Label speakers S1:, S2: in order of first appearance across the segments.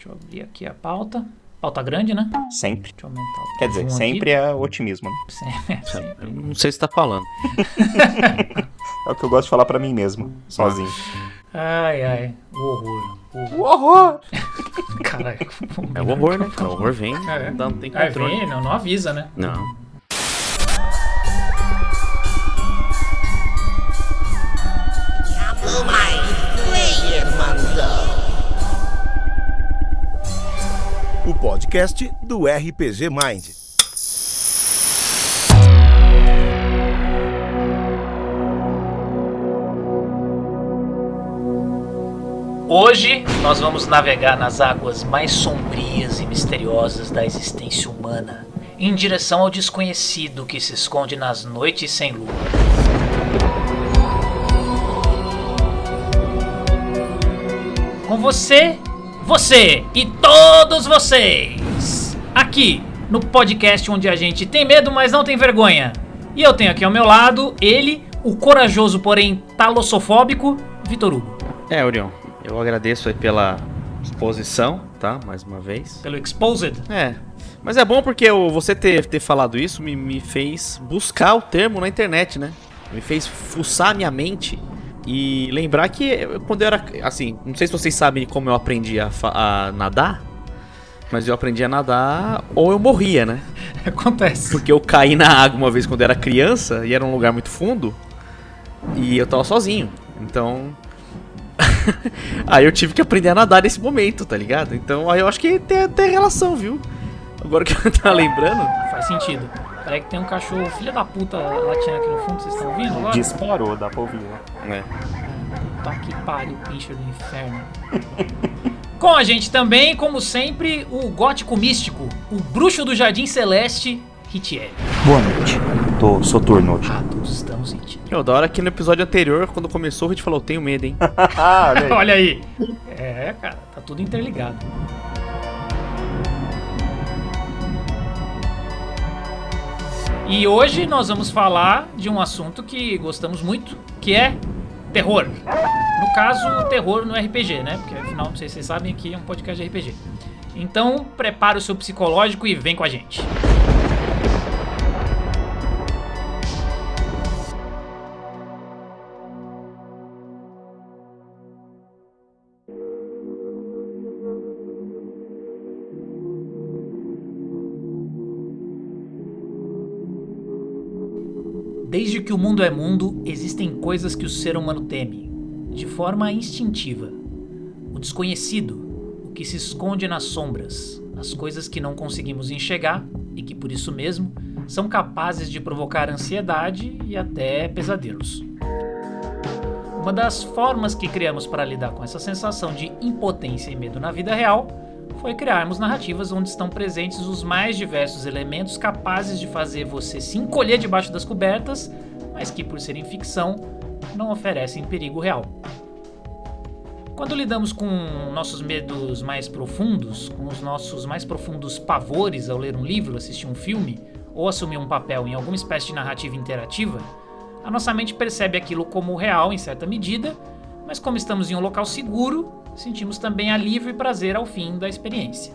S1: Deixa eu abrir aqui a pauta. Pauta grande, né?
S2: Sempre.
S1: Deixa eu aumentar o
S2: Quer dizer, sempre
S1: aqui.
S2: é otimismo. né?
S1: Sempre, sempre.
S3: Eu não sei se tá falando.
S2: É o que eu gosto de falar pra mim mesmo, sozinho.
S1: Ai, ai. O horror. O horror.
S2: O horror!
S1: Caralho.
S3: É o horror, né? cara? O horror vem,
S1: É.
S3: não, tem
S1: Aí
S3: controle.
S1: vem, não, não avisa, né?
S3: Não.
S4: O podcast do RPG Mind.
S1: Hoje nós vamos navegar nas águas mais sombrias e misteriosas da existência humana, em direção ao desconhecido que se esconde nas noites sem lua. Com você, você e todos vocês, aqui no podcast onde a gente tem medo, mas não tem vergonha. E eu tenho aqui ao meu lado ele, o corajoso, porém talossofóbico, Vitor Hugo.
S3: É, Orion, eu agradeço aí pela exposição, tá? Mais uma vez.
S1: Pelo Exposed.
S3: É. Mas é bom porque você ter, ter falado isso me, me fez buscar o termo na internet, né? Me fez fuçar minha mente e lembrar que quando eu era. Assim, não sei se vocês sabem como eu aprendi a, a nadar, mas eu aprendi a nadar ou eu morria, né?
S1: Acontece.
S3: Porque eu caí na água uma vez quando eu era criança e era um lugar muito fundo e eu tava sozinho. Então. aí eu tive que aprender a nadar nesse momento, tá ligado? Então aí eu acho que tem, tem relação, viu? Agora que eu tava lembrando.
S1: Faz sentido. Peraí que tem um cachorro, filha da puta, latindo aqui no fundo, vocês estão ouvindo agora?
S2: Disparou, dá pra ouvir. né?
S3: É.
S1: Puta que pariu, pincher do inferno. Com a gente também, como sempre, o gótico místico, o bruxo do Jardim Celeste, Ritier.
S2: Boa noite. Tô soturno hoje.
S1: Ah, todos estamos sentindo.
S3: Meu, da hora que no episódio anterior, quando começou, a gente falou, tenho medo, hein?
S2: Ah, olha aí.
S1: Olha aí. É, cara, tá tudo interligado. E hoje nós vamos falar de um assunto que gostamos muito, que é terror. No caso, terror no RPG, né? Porque afinal, não sei se vocês sabem, aqui é um podcast de RPG. Então, prepara o seu psicológico e vem com a gente. Desde que o mundo é mundo, existem coisas que o ser humano teme, de forma instintiva. O desconhecido, o que se esconde nas sombras, as coisas que não conseguimos enxergar e que por isso mesmo são capazes de provocar ansiedade e até pesadelos. Uma das formas que criamos para lidar com essa sensação de impotência e medo na vida real foi criarmos narrativas onde estão presentes os mais diversos elementos capazes de fazer você se encolher debaixo das cobertas, mas que, por serem ficção, não oferecem perigo real. Quando lidamos com nossos medos mais profundos, com os nossos mais profundos pavores ao ler um livro, assistir um filme ou assumir um papel em alguma espécie de narrativa interativa, a nossa mente percebe aquilo como real em certa medida, mas como estamos em um local seguro, sentimos também alívio e prazer ao fim da experiência.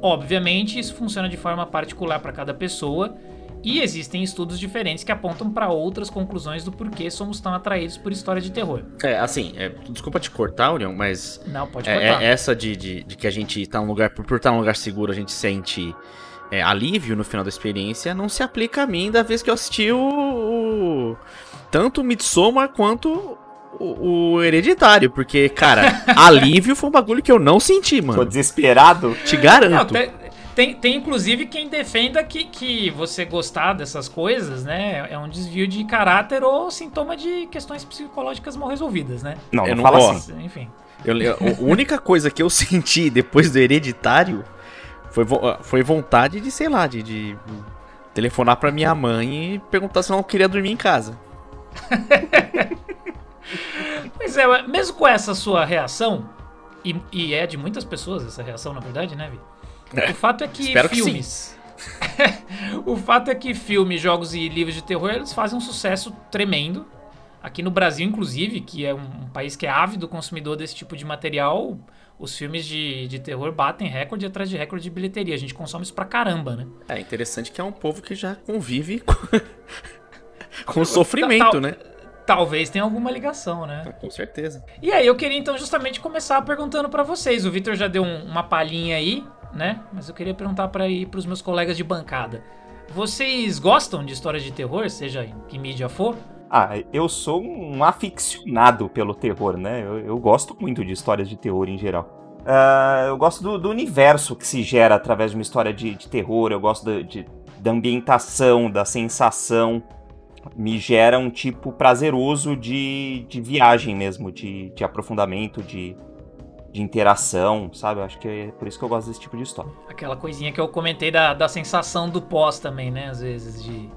S1: Obviamente, isso funciona de forma particular para cada pessoa e existem estudos diferentes que apontam para outras conclusões do porquê somos tão atraídos por história de terror.
S3: É, assim, é, desculpa te cortar, Orion, mas
S1: Não, pode
S3: É,
S1: cortar.
S3: é essa de, de, de que a gente tá num lugar, por, estar num lugar seguro, a gente sente é, alívio no final da experiência, não se aplica a mim da vez que eu assisti o. o- tanto o Midsommar quanto o, o Hereditário. Porque, cara, alívio foi um bagulho que eu não senti,
S2: Tô
S3: mano.
S2: desesperado.
S3: Te
S1: Não,
S3: garanto.
S1: tem, tem, tem, inclusive quem defenda que, que você gostar dessas coisas, né, é um desvio de caráter ou sintoma de questões psicológicas mal resolvidas, né?
S2: Não,
S3: Eu
S2: não
S3: não
S2: fala
S3: gosto.
S2: assim.
S1: Enfim.
S3: Eu- eu- a única coisa que eu senti depois do Hereditário foi, vo- foi vontade de, sei lá, de, de telefonar pra minha mãe e perguntar se ela não queria dormir em casa.
S1: Pois é, mesmo com essa sua reação, e, e é de muitas pessoas essa reação, na verdade, né, Vi? O fato é que
S3: Espero que
S1: filmes. o fato é que filmes, jogos e livros de terror eles fazem um sucesso tremendo. Aqui no Brasil, inclusive, que é um, país que é ávido consumidor desse tipo de material, os filmes de, de terror batem recorde atrás de recorde de bilheteria. A gente consome isso pra caramba, né?
S3: É interessante que é um povo que já convive com, com sofrimento,
S1: Tal-
S3: né?
S1: Talvez tenha alguma ligação, né?
S3: Com certeza.
S1: E aí eu queria então justamente começar perguntando pra vocês. O Vitor já deu um- uma palhinha aí, né? Mas eu queria perguntar para ir pros meus colegas de bancada. Vocês gostam de histórias de terror, seja em que mídia for?
S2: Ah, eu sou um aficionado pelo terror, né? Eu, eu gosto muito de histórias de terror em geral. Ah, eu gosto do, do universo que se gera através de uma história de, de terror, eu gosto da- de- da ambientação, da sensação. Me gera um tipo prazeroso de, de viagem mesmo, de, de aprofundamento, de, de interação, sabe? Eu acho que é por isso que eu gosto desse tipo de história.
S1: Aquela coisinha que eu comentei da, da sensação do pós também, né? Às vezes de.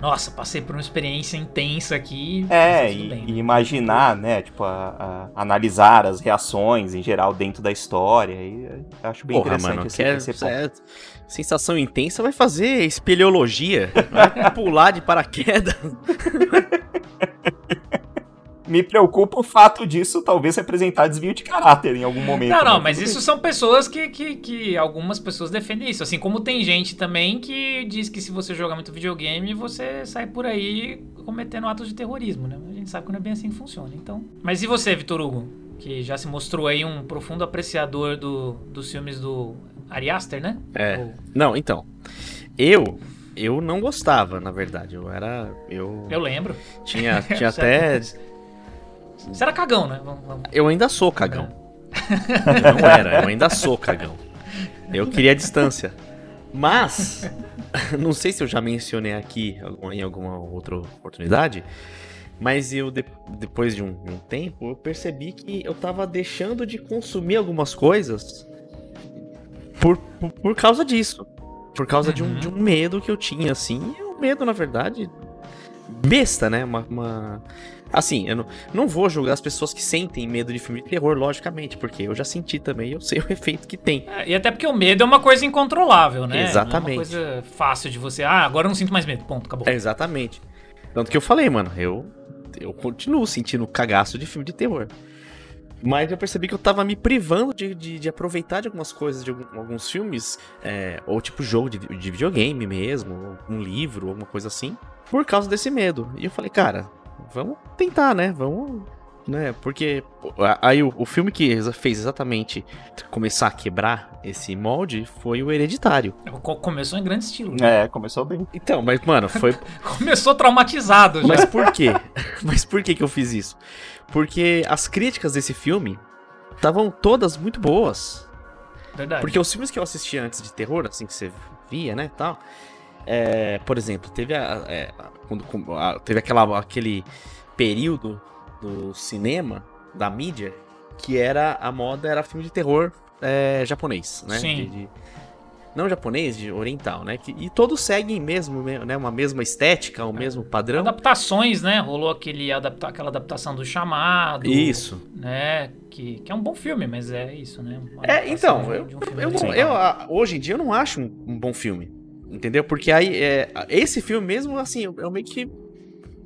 S1: Nossa, passei por uma experiência intensa aqui.
S2: É,
S1: tudo
S2: e,
S1: bem,
S2: e
S1: né?
S2: imaginar, né, tipo, a- a- analisar as reações em geral dentro da história. E eu acho bem
S3: Porra,
S2: interessante
S3: mano,
S2: esse,
S3: quer,
S2: esse ponto.
S3: é, sensação intensa vai fazer espeleologia, vai pular de paraquedas.
S2: Me preocupa o fato disso talvez representar desvio de caráter em algum momento.
S1: Não, não,
S2: né?
S1: mas isso são pessoas que, que, que algumas pessoas defendem isso. Assim como tem gente também que diz que se você jogar muito videogame, você sai por aí cometendo atos de terrorismo, né? A gente sabe que não é bem assim que funciona. Então. Mas e você, Vitor Hugo? Que já se mostrou aí um profundo apreciador do, dos filmes do Ari Aster, né?
S3: É.
S1: Ou-
S3: Não, então, eu eu não gostava, na verdade. Eu era eu,
S1: Eu lembro.
S3: tinha tinha até
S1: Você era cagão, né? Vamos- vamos-
S3: eu ainda sou cagão. Eu não era, eu ainda sou cagão. Eu queria distância. Mas não sei se eu já mencionei aqui em alguma outra oportunidade, mas eu de- depois de um, de um tempo eu percebi que eu tava deixando de consumir algumas coisas por, por, por causa disso. Por causa de, um,
S1: Uhum.
S3: de um medo que eu tinha, assim. E um medo, na verdade, besta, né? Uma. uma- Assim, eu não, não vou julgar as pessoas que sentem medo de filme de terror, logicamente, porque eu já senti também, eu sei o efeito que tem.
S1: É, E até porque o medo é uma coisa incontrolável, né?
S3: Exatamente.
S1: Não é uma coisa fácil de você. Ah, agora eu não sinto mais medo. Ponto, acabou.
S3: É, exatamente. Tanto que eu falei, mano, eu, eu continuo sentindo cagaço de filme de terror. Mas eu percebi que eu tava me privando de, de, de aproveitar de algumas coisas, de algum- alguns filmes, é, ou tipo jogo de, de videogame mesmo, um livro, alguma coisa assim, por causa desse medo. E eu falei, cara, vamos tentar, né? Vamos. Né? Porque aí o, o filme que fez exatamente começar a quebrar esse molde foi o Hereditário.
S1: Co- Começou em grande estilo. né?
S2: É, começou bem.
S3: Então, mas, mano, foi,
S1: Começou traumatizado já.
S3: Mas por quê? Mas por que que eu fiz isso? Porque as críticas desse filme estavam todas muito boas.
S1: Verdade.
S3: Porque os filmes que eu assisti antes de terror, assim, que você via, né, tal... é, por exemplo, teve, a, é, quando, a- teve aquela, aquele período do cinema, da mídia, que era a moda, era filme de terror é, japonês, né?
S1: Sim.
S3: De- de- não japonês, de oriental, né? Que- e todos seguem mesmo, né, uma mesma estética, o mesmo padrão.
S1: Adaptações, né? Rolou aquele adapta aquela adaptação do chamado.
S3: Isso.
S1: Né? Que, que é um bom filme, mas é isso, né?
S3: É, então, eu,
S1: um
S3: eu, eu, ah, hoje em dia eu não acho um, um bom filme. Entendeu? Porque aí, é, esse filme mesmo, assim, eu, eu meio que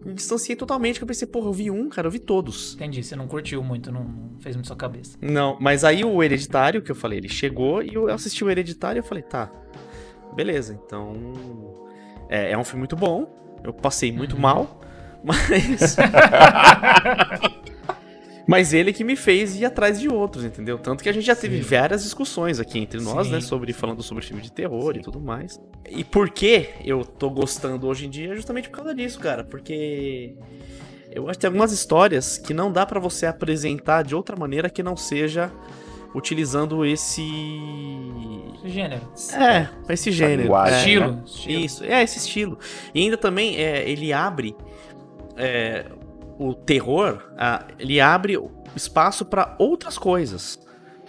S3: me distanciei totalmente, que eu pensei, porra, eu vi um, cara, eu vi todos.
S1: Entendi, você não curtiu muito, não, não fez muito sua cabeça.
S3: Não, mas aí o Hereditário, que eu falei, ele chegou e eu assisti o Hereditário e eu falei, tá, beleza, então. É, é um filme muito bom, eu passei muito
S1: Uhum.
S3: mal, mas. Mas ele que me fez ir atrás de outros, entendeu? Tanto que a gente já teve
S1: Sim.
S3: várias discussões aqui entre nós,
S1: Sim.
S3: né? Sobre falando sobre filme de terror e tudo mais. E por que eu tô gostando hoje em dia é justamente por causa disso, cara. Porque eu acho que tem algumas histórias que não dá pra você apresentar de outra maneira que não seja utilizando esse.
S1: Esse gênero.
S3: É, esse gênero. é,
S1: estilo,
S2: né?
S1: estilo.
S3: isso, é esse estilo. E ainda também é, ele abre é, o terror, ah, ele abre espaço pra outras coisas.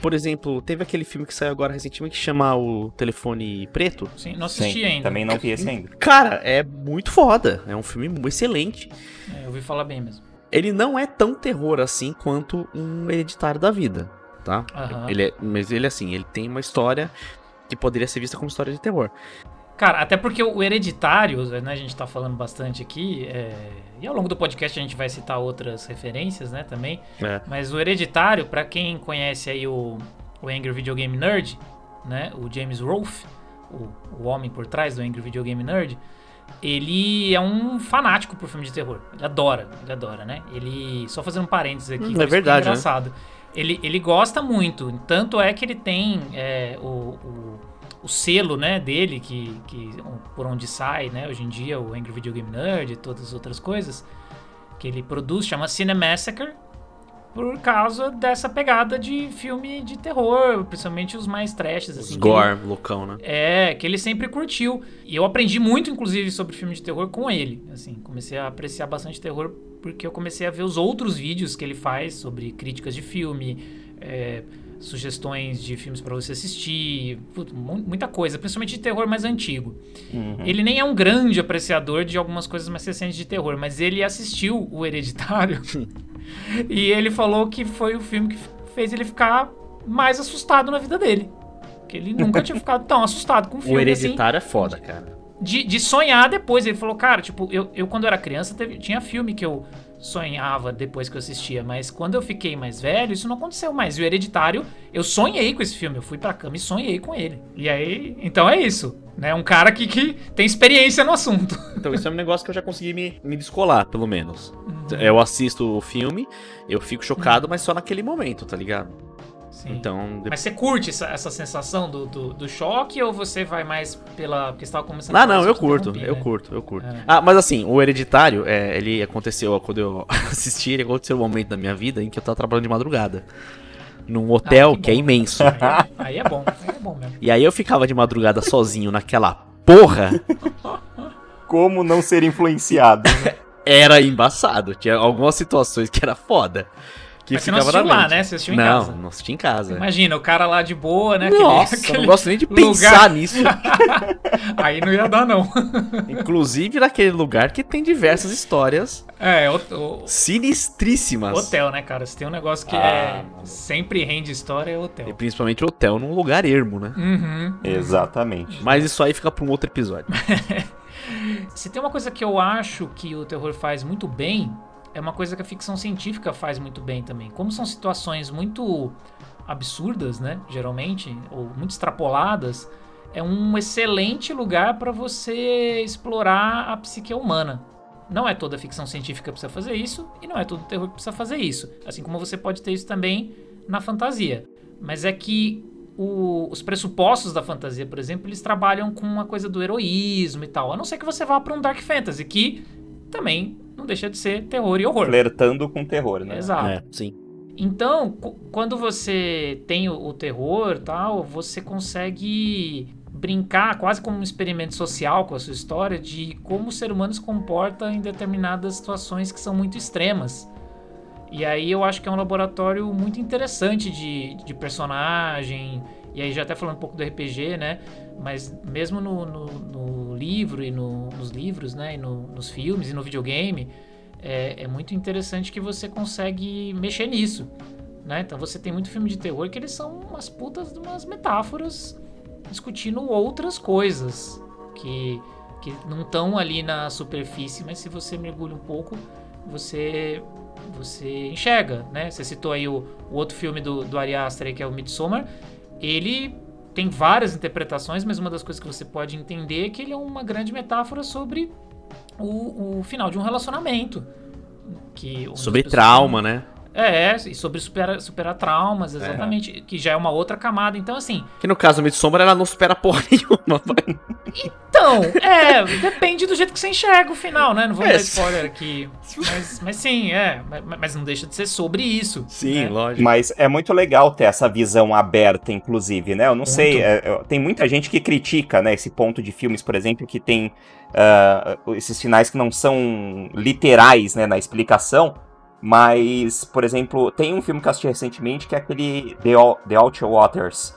S3: Por exemplo, teve aquele filme que saiu agora recentemente que chama O Telefone Preto.
S1: Sim, não assisti ainda.
S2: Também não vi esse ainda.
S3: Cara, é muito foda. É um filme excelente.
S1: É, eu ouvi falar bem mesmo.
S3: Ele não é tão terror assim quanto um hereditário da vida, tá?
S1: Aham.
S3: Ele é, mas ele assim, ele tem uma história que poderia ser vista como história de terror.
S1: Cara, até porque o Hereditário, né, a gente tá falando bastante aqui, é, e ao longo do podcast a gente vai citar outras referências, né, também.
S3: É.
S1: Mas o Hereditário, pra quem conhece aí o, o Angry Video Game Nerd, né, o James Rolfe, o, o homem por trás do Angry Video Game Nerd, ele é um fanático por filme de terror. Ele adora, ele adora, né? Ele, só fazendo um parênteses aqui,
S3: Hum, é verdade, né?
S1: engraçado. Ele, ele gosta muito, tanto é que ele tem é, o, o, o selo, né, dele, que, que por onde sai, né, hoje em dia, o Angry Video Game Nerd e todas as outras coisas, que ele produz, chama Cinemassacre, por causa dessa pegada de filme de terror, principalmente os mais trashes,
S3: Os
S1: assim. que ele-
S3: gore, loucão, né?
S1: é, que ele sempre curtiu. E eu aprendi muito, inclusive, sobre filme de terror com ele. Assim, comecei a apreciar bastante terror porque eu comecei a ver os outros vídeos que ele faz sobre críticas de filme, é, sugestões de filmes pra você assistir, putz, mu- muita coisa, principalmente de terror mais antigo.
S2: Uhum.
S1: Ele nem é um grande apreciador de algumas coisas mais recentes de terror, mas ele assistiu o Hereditário e ele falou que foi o filme que fez ele ficar mais assustado na vida dele. Que ele nunca tinha ficado tão assustado com um
S3: O
S1: filme assim
S3: hereditário é foda, cara.
S1: de, de sonhar depois. Ele falou, cara, tipo, eu, eu quando era criança teve- tinha filme que eu sonhava depois que eu assistia, mas quando eu fiquei mais velho, isso não aconteceu mais. E o Hereditário, eu sonhei com esse filme, eu fui pra cama e sonhei com ele. E aí, então é isso, né? Um cara que, que tem experiência no assunto.
S3: Então isso é um negócio que eu já consegui me, me descolar, pelo menos.
S1: Uhum.
S3: Eu assisto o filme, eu fico chocado, mas só naquele momento, tá ligado?
S1: Sim.
S3: Então. de-
S1: Mas você curte essa, essa sensação do, do, do choque ou você vai mais pela. Porque você tava começando
S3: Ah, não, eu curto, eu
S1: né?
S3: curto, eu curto.
S1: É.
S3: Ah, mas assim, o Hereditário, é, ele aconteceu quando eu assisti, ele aconteceu um momento da minha vida em que eu tava trabalhando de madrugada. Num hotel
S1: Ah, que
S3: que é imenso.
S1: Aí, aí é bom, aí é bom mesmo.
S3: E aí eu ficava de madrugada sozinho naquela porra,
S2: Como não ser influenciado? né?
S3: era embaçado. Tinha algumas situações que era foda. Que
S1: Mas você não assistiu lá, né? Você assistiu em
S3: não,
S1: casa.
S3: não assisti em casa.
S1: Imagina, o cara lá de boa, né?
S3: Nossa,
S1: aquele,
S3: eu não gosto nem de
S1: lugar-
S3: pensar nisso.
S1: Aí não ia dar, não.
S3: Inclusive naquele lugar que tem diversas histórias
S1: É, o, o-
S3: sinistríssimas.
S1: hotel, né, cara? Se tem um negócio que
S3: Ah,
S1: é sempre rende história, é
S3: E
S1: hotel.
S3: principalmente hotel num lugar ermo, né?
S1: Uhum.
S2: Exatamente.
S3: Mas isso aí fica pra um outro episódio.
S1: Se tem uma coisa que eu acho que o terror faz muito bem, é uma coisa que a ficção científica faz muito bem também. Como são situações muito absurdas, né, geralmente, ou muito extrapoladas, é um excelente lugar para você explorar a psique humana. Não é toda ficção científica que precisa fazer isso, e não é todo terror que precisa fazer isso. Assim como você pode ter isso também na fantasia. Mas é que o- os pressupostos da fantasia, por exemplo, eles trabalham com uma coisa do heroísmo e tal. A não ser que você vá para um Dark Fantasy, que também não deixa de ser terror e horror.
S2: Flertando com terror, né?
S1: Exato.
S3: É, sim.
S1: Então, quando você tem o, o terror e tal, você consegue brincar quase como um experimento social com a sua história de como o ser humano se comporta em determinadas situações que são muito extremas. E aí eu acho que é um laboratório muito interessante de, de personagem. E aí já até falando um pouco do RPG, né? Mas mesmo no, no- no livro e no- nos livros, né? E no- nos filmes e no videogame, é, é muito interessante que você consegue mexer nisso. Né? Então você tem muito filme de terror que eles são umas putas de umas metáforas discutindo outras coisas que, que não estão ali na superfície, mas se você mergulha um pouco, você você enxerga, né? Você citou aí o, o outro filme do, do Ari Aster, que é o Midsommar. Ele tem várias interpretações, mas uma das coisas que você pode entender é que ele é uma grande metáfora sobre o, o final de um relacionamento. Que
S3: Sobre trauma, né?
S1: É, e sobre superar, superar traumas, exatamente. Que já é uma outra camada. Então, assim.
S3: Que no caso do Midsommar ela não supera porra nenhuma. vai.
S1: Então, é, depende do jeito que você enxerga o final, né? Não vou
S3: É,
S1: dar spoiler aqui. Mas, mas sim, é. Mas, mas não deixa de ser sobre isso.
S3: Sim,
S1: né?
S3: lógico.
S2: Mas é muito legal ter essa visão aberta, inclusive, né? Eu não sei, é, é, tem muita gente que critica, né, esse ponto de filmes, por exemplo, que tem ah, esses finais que não são literais, né, na explicação. Mas, por exemplo, tem um filme que eu assisti recentemente que é aquele The, The Outer Waters.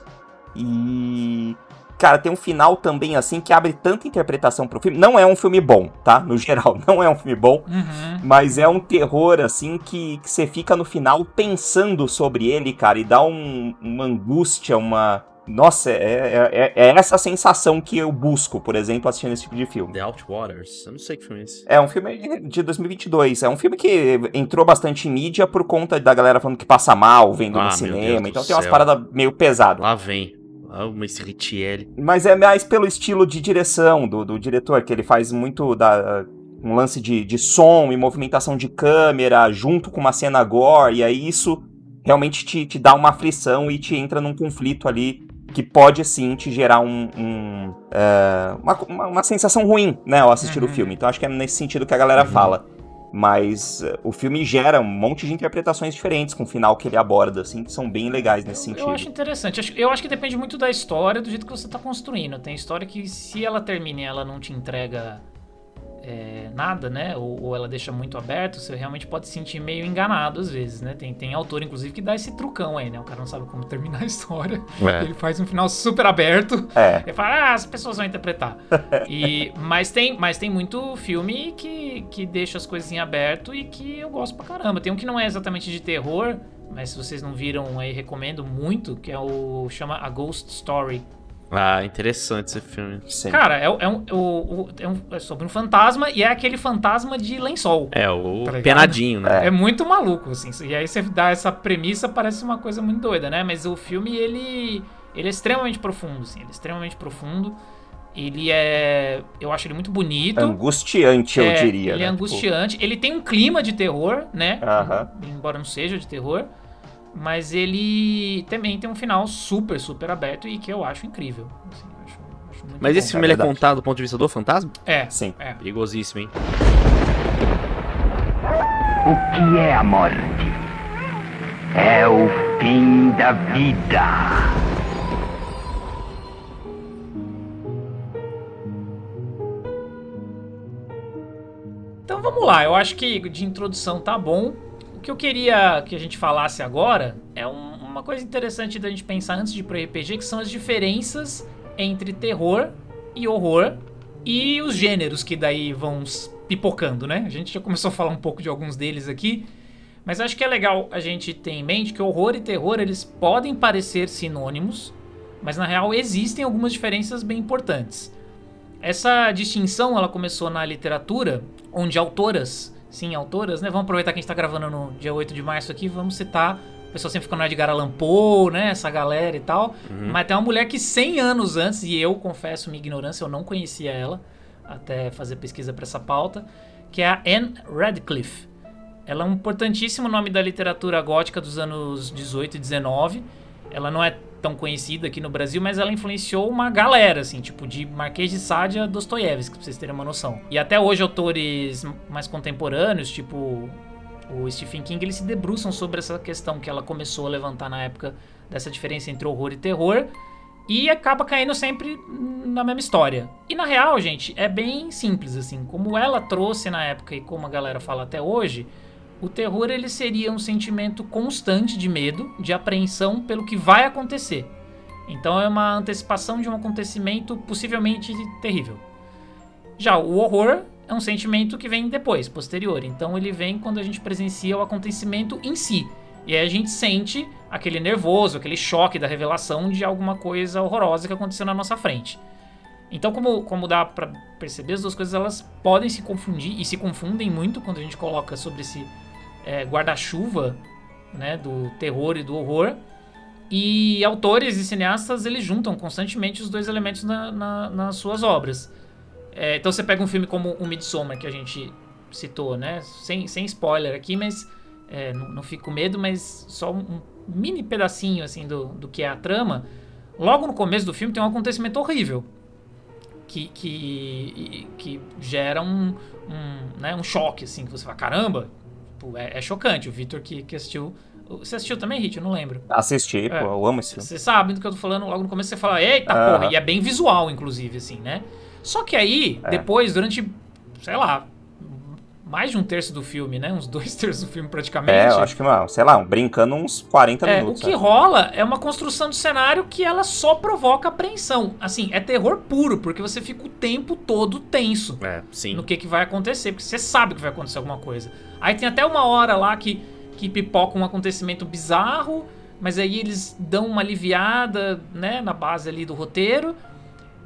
S2: E. Cara, tem um final também assim que abre tanta interpretação pro filme. Não é um filme bom, tá? No geral, não é um filme bom.
S1: Uhum.
S2: Mas é um terror, assim, que, que você fica no final pensando sobre ele, cara, e dá um- uma angústia, uma, Nossa, é, é, é, é essa sensação que eu busco, por exemplo, assistindo esse tipo de filme.
S3: The Outwaters? Eu não sei que filme é esse.
S2: É um filme de 2022. É um filme que entrou bastante em mídia por conta da galera falando que passa mal vendo
S3: Ah,
S2: no cinema. Então tem umas paradas meio pesadas.
S3: Lá vem. Uma esse.
S2: Mas é mais pelo estilo de direção do, do diretor, que ele faz muito da, um lance de, de som e movimentação de câmera junto com uma cena gore, e aí isso realmente te, te dá uma aflição e te entra num conflito ali que pode sim te gerar um, um, é, uma, uma, uma sensação ruim, né, ao assistir
S1: Uhum.
S2: o filme. Então acho que é nesse sentido que a galera fala. Mas é, o filme gera um monte de interpretações diferentes com o final que ele aborda, assim, que são bem legais nesse
S1: Eu,
S2: sentido.
S1: eu acho interessante. Acho- Eu acho que depende muito da história, do jeito que você tá construindo. Tem história que, se ela termina e ela não te entrega é, nada, né? Ou, ou ela deixa muito aberto, você realmente pode se sentir meio enganado às vezes, né? Tem, tem autor, inclusive, que dá esse trucão aí, né? O cara não sabe como terminar a história.
S3: É.
S1: Ele faz um final super aberto.
S2: É,
S1: Ele fala, ah, as pessoas vão interpretar. E, mas, tem, mas tem muito filme que, que deixa as coisas em aberto e que eu gosto pra caramba. Tem um que não é exatamente de terror, mas se vocês não viram aí, recomendo muito, que é o. chama A Ghost Story.
S3: Ah, interessante esse filme.
S2: sim.
S1: Cara, é, é um, o- é um- é sobre um fantasma e é aquele fantasma de lençol.
S3: É, o
S1: Tá
S3: penadinho, né?
S1: É. muito maluco, assim. E aí você dá essa premissa, parece uma coisa muito doida, né? Mas o filme, ele, ele é extremamente profundo, assim. Ele é extremamente profundo. Ele é... Eu acho ele muito bonito.
S2: Angustiante, eu
S1: É,
S2: diria.
S1: Ele
S2: né?
S1: é
S2: Tipo,
S1: angustiante. Ele tem um clima de terror, né?
S2: Aham.
S1: Embora não seja de terror. Mas ele também tem um final super, super aberto e que eu acho incrível. assim, eu acho- acho muito
S3: Mas
S1: bom.
S3: esse filme é
S2: verdade.
S3: contado do ponto de vista do fantasma?
S1: É,
S2: Sim.
S1: é.
S3: Perigosíssimo, hein?
S5: O que é a morte? É o fim da vida.
S1: Então vamos lá, eu acho que de introdução tá bom. Que eu queria que a gente falasse agora é um- uma coisa interessante da gente pensar antes de ir pro RPG, que são as diferenças entre terror e horror e os gêneros que daí vão pipocando, né? A gente já começou a falar um pouco de alguns deles aqui, mas acho que é legal a gente ter em mente que horror e terror eles podem parecer sinônimos, mas na real existem algumas diferenças bem importantes. Essa distinção ela começou na literatura, onde autoras, sim, autoras, né? Vamos aproveitar que a gente tá gravando no dia 8 de março aqui, vamos citar. O pessoal sempre fica no Edgar Allan Poe, né? Essa galera e tal. Mas tem uma mulher que 100 anos antes, e eu confesso minha ignorância, eu não conhecia ela, até fazer pesquisa para essa pauta, que é a Anne Radcliffe. Ela é um importantíssimo nome da literatura gótica dos anos 18 e 19. Ela não é tão conhecida aqui no Brasil, mas ela influenciou uma galera, assim, tipo de Marquês de Sade a Dostoiévski, pra vocês terem uma noção. E até hoje autores mais contemporâneos, tipo o Stephen King, eles se debruçam sobre essa questão que ela começou a levantar na época dessa diferença entre horror e terror. E acaba caindo sempre na mesma história. E na real, gente, é bem simples, assim. Como ela trouxe na época e como a galera fala até hoje, o terror ele seria um sentimento constante de medo, de apreensão pelo que vai acontecer. Então é uma antecipação de um acontecimento possivelmente terrível. Já o horror é um sentimento que vem depois, posterior. Então ele vem quando a gente presencia o acontecimento em si. E aí a gente sente aquele nervoso, aquele choque da revelação de alguma coisa horrorosa que aconteceu na nossa frente. Então, como, como dá pra perceber, as duas coisas elas podem se confundir e se confundem muito quando a gente coloca sobre esse é, guarda-chuva né, do terror e do horror. E autores e cineastas eles juntam constantemente os dois elementos na- na- nas suas obras. É, então você pega um filme como o Midsommar, que a gente citou, né? Sem, sem spoiler aqui, mas é, não, não fico com medo, mas só um, mini pedacinho assim do, do que é a trama. Logo no começo do filme tem um acontecimento horrível. Que, que, que gera um, um, né, um choque, assim, que você fala, caramba, Tipo, é, é chocante. O Victor que, que assistiu. Você assistiu também, Hit? Eu não lembro.
S2: Assisti, pô,
S1: É.
S2: eu amo esse filme.
S1: Você sabe do que eu tô falando, logo no começo você fala, eita
S2: Aham.
S1: porra, e é bem visual, inclusive, assim, né? Só que aí,
S2: É.
S1: depois, durante, sei lá, mais de um terço do filme, né? Uns dois terços do filme praticamente.
S2: É, eu acho que, não, sei lá, brincando uns 40
S1: É, o
S2: minutos.
S1: que
S2: né?
S1: rola é uma construção do cenário que ela só provoca apreensão. Assim, é terror puro, porque você fica o tempo todo tenso
S3: É, sim.
S1: no que, que vai acontecer, porque você sabe que vai acontecer alguma coisa. Aí tem até uma hora lá que, que pipoca um acontecimento bizarro, mas aí eles dão uma aliviada, né, na base ali do roteiro.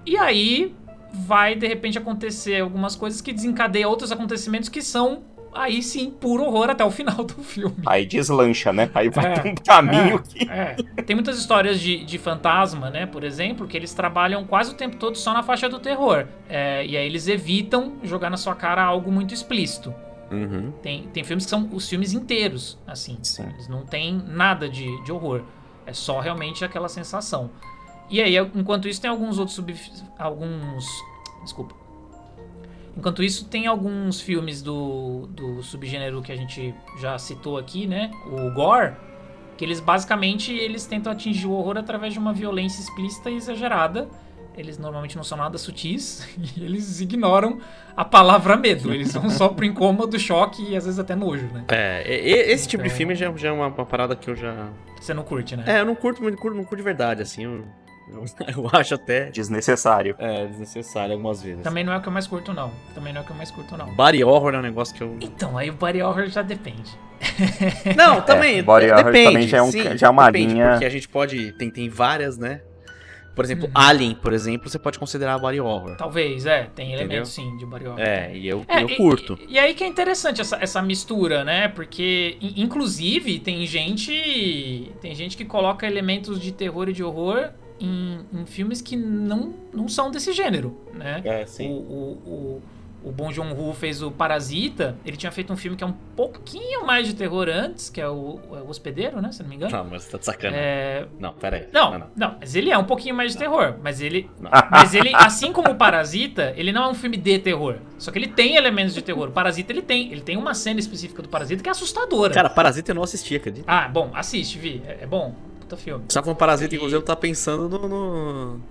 S1: E aí vai de repente acontecer algumas coisas que desencadeiam outros acontecimentos que são aí sim puro horror até o final do filme.
S2: Aí deslancha, né? Aí vai
S1: É,
S2: um caminho que.
S1: É. Tem muitas histórias de, de fantasma, né? Por exemplo, que eles trabalham quase o tempo todo só na faixa do terror. É, e aí eles evitam jogar na sua cara algo muito explícito.
S3: Uhum.
S1: Tem, tem filmes que são os filmes inteiros, assim.
S2: Sim.
S1: Eles não tem nada de, de horror. É só realmente aquela sensação. E aí, enquanto isso, tem alguns outros sub... Alguns... Desculpa. Enquanto isso, tem alguns filmes do, do subgênero que a gente já citou aqui, né? O gore. Que eles, basicamente, eles tentam atingir o horror através de uma violência explícita e exagerada. Eles normalmente não são nada sutis. E eles ignoram a palavra medo. Eles vão só pro incômodo, choque e às vezes até nojo, né?
S3: É, esse tipo de
S1: Então-
S3: filme já, já é uma, uma parada que eu já.
S1: Você não curte, né?
S3: É, eu não curto muito, não curto de verdade, assim. Eu, eu, acho até.
S2: Desnecessário.
S3: É, desnecessário algumas vezes.
S1: Também não é o que eu mais curto, não. Também não é o que eu mais curto, não.
S3: Body horror é um negócio que eu.
S1: Então, aí o body horror já depende.
S3: Não, também.
S2: body
S3: é,
S2: horror
S3: depende.
S2: também já é um-
S3: sim,
S2: já é uma
S3: depende,
S2: linha-
S3: Porque a gente pode. Tem, tem várias, né? Por exemplo,
S1: Uhum.
S3: Alien, por exemplo, você pode considerar body horror.
S1: Talvez, é. Tem
S3: Entendeu?
S1: elementos, sim, de body horror.
S3: É, e eu,
S1: É,
S3: eu
S1: e-
S3: curto.
S1: E, e aí que é interessante essa, essa mistura, né? Porque, in- inclusive, tem gente. Tem gente que coloca elementos de terror e de horror em, em filmes que não, não são desse gênero, né?
S3: É,
S1: O, o, o, o Bong Joon-ho fez o Parasita. Ele tinha feito um filme que é um pouquinho mais de terror antes, que é o, é o Hospedeiro, né? Se não me engano.
S3: Não, mas você tá de sacanagem.
S1: É,
S3: Não, pera aí.
S1: não, não, mas ele é um pouquinho mais de terror. Mas ele.
S3: Não.
S1: Mas ele, assim como o Parasita, ele não é um filme de terror. Só que ele tem elementos de terror. O Parasita ele tem. Ele tem uma cena específica do Parasita que é assustadora.
S3: Cara, Parasita eu não assisti, acredita?
S1: Ah, bom, assiste, Vi. É, é bom. Puta filme.
S3: Tá falando Parasita,
S1: E-
S3: inclusive, eu tava pensando no, no,
S1: No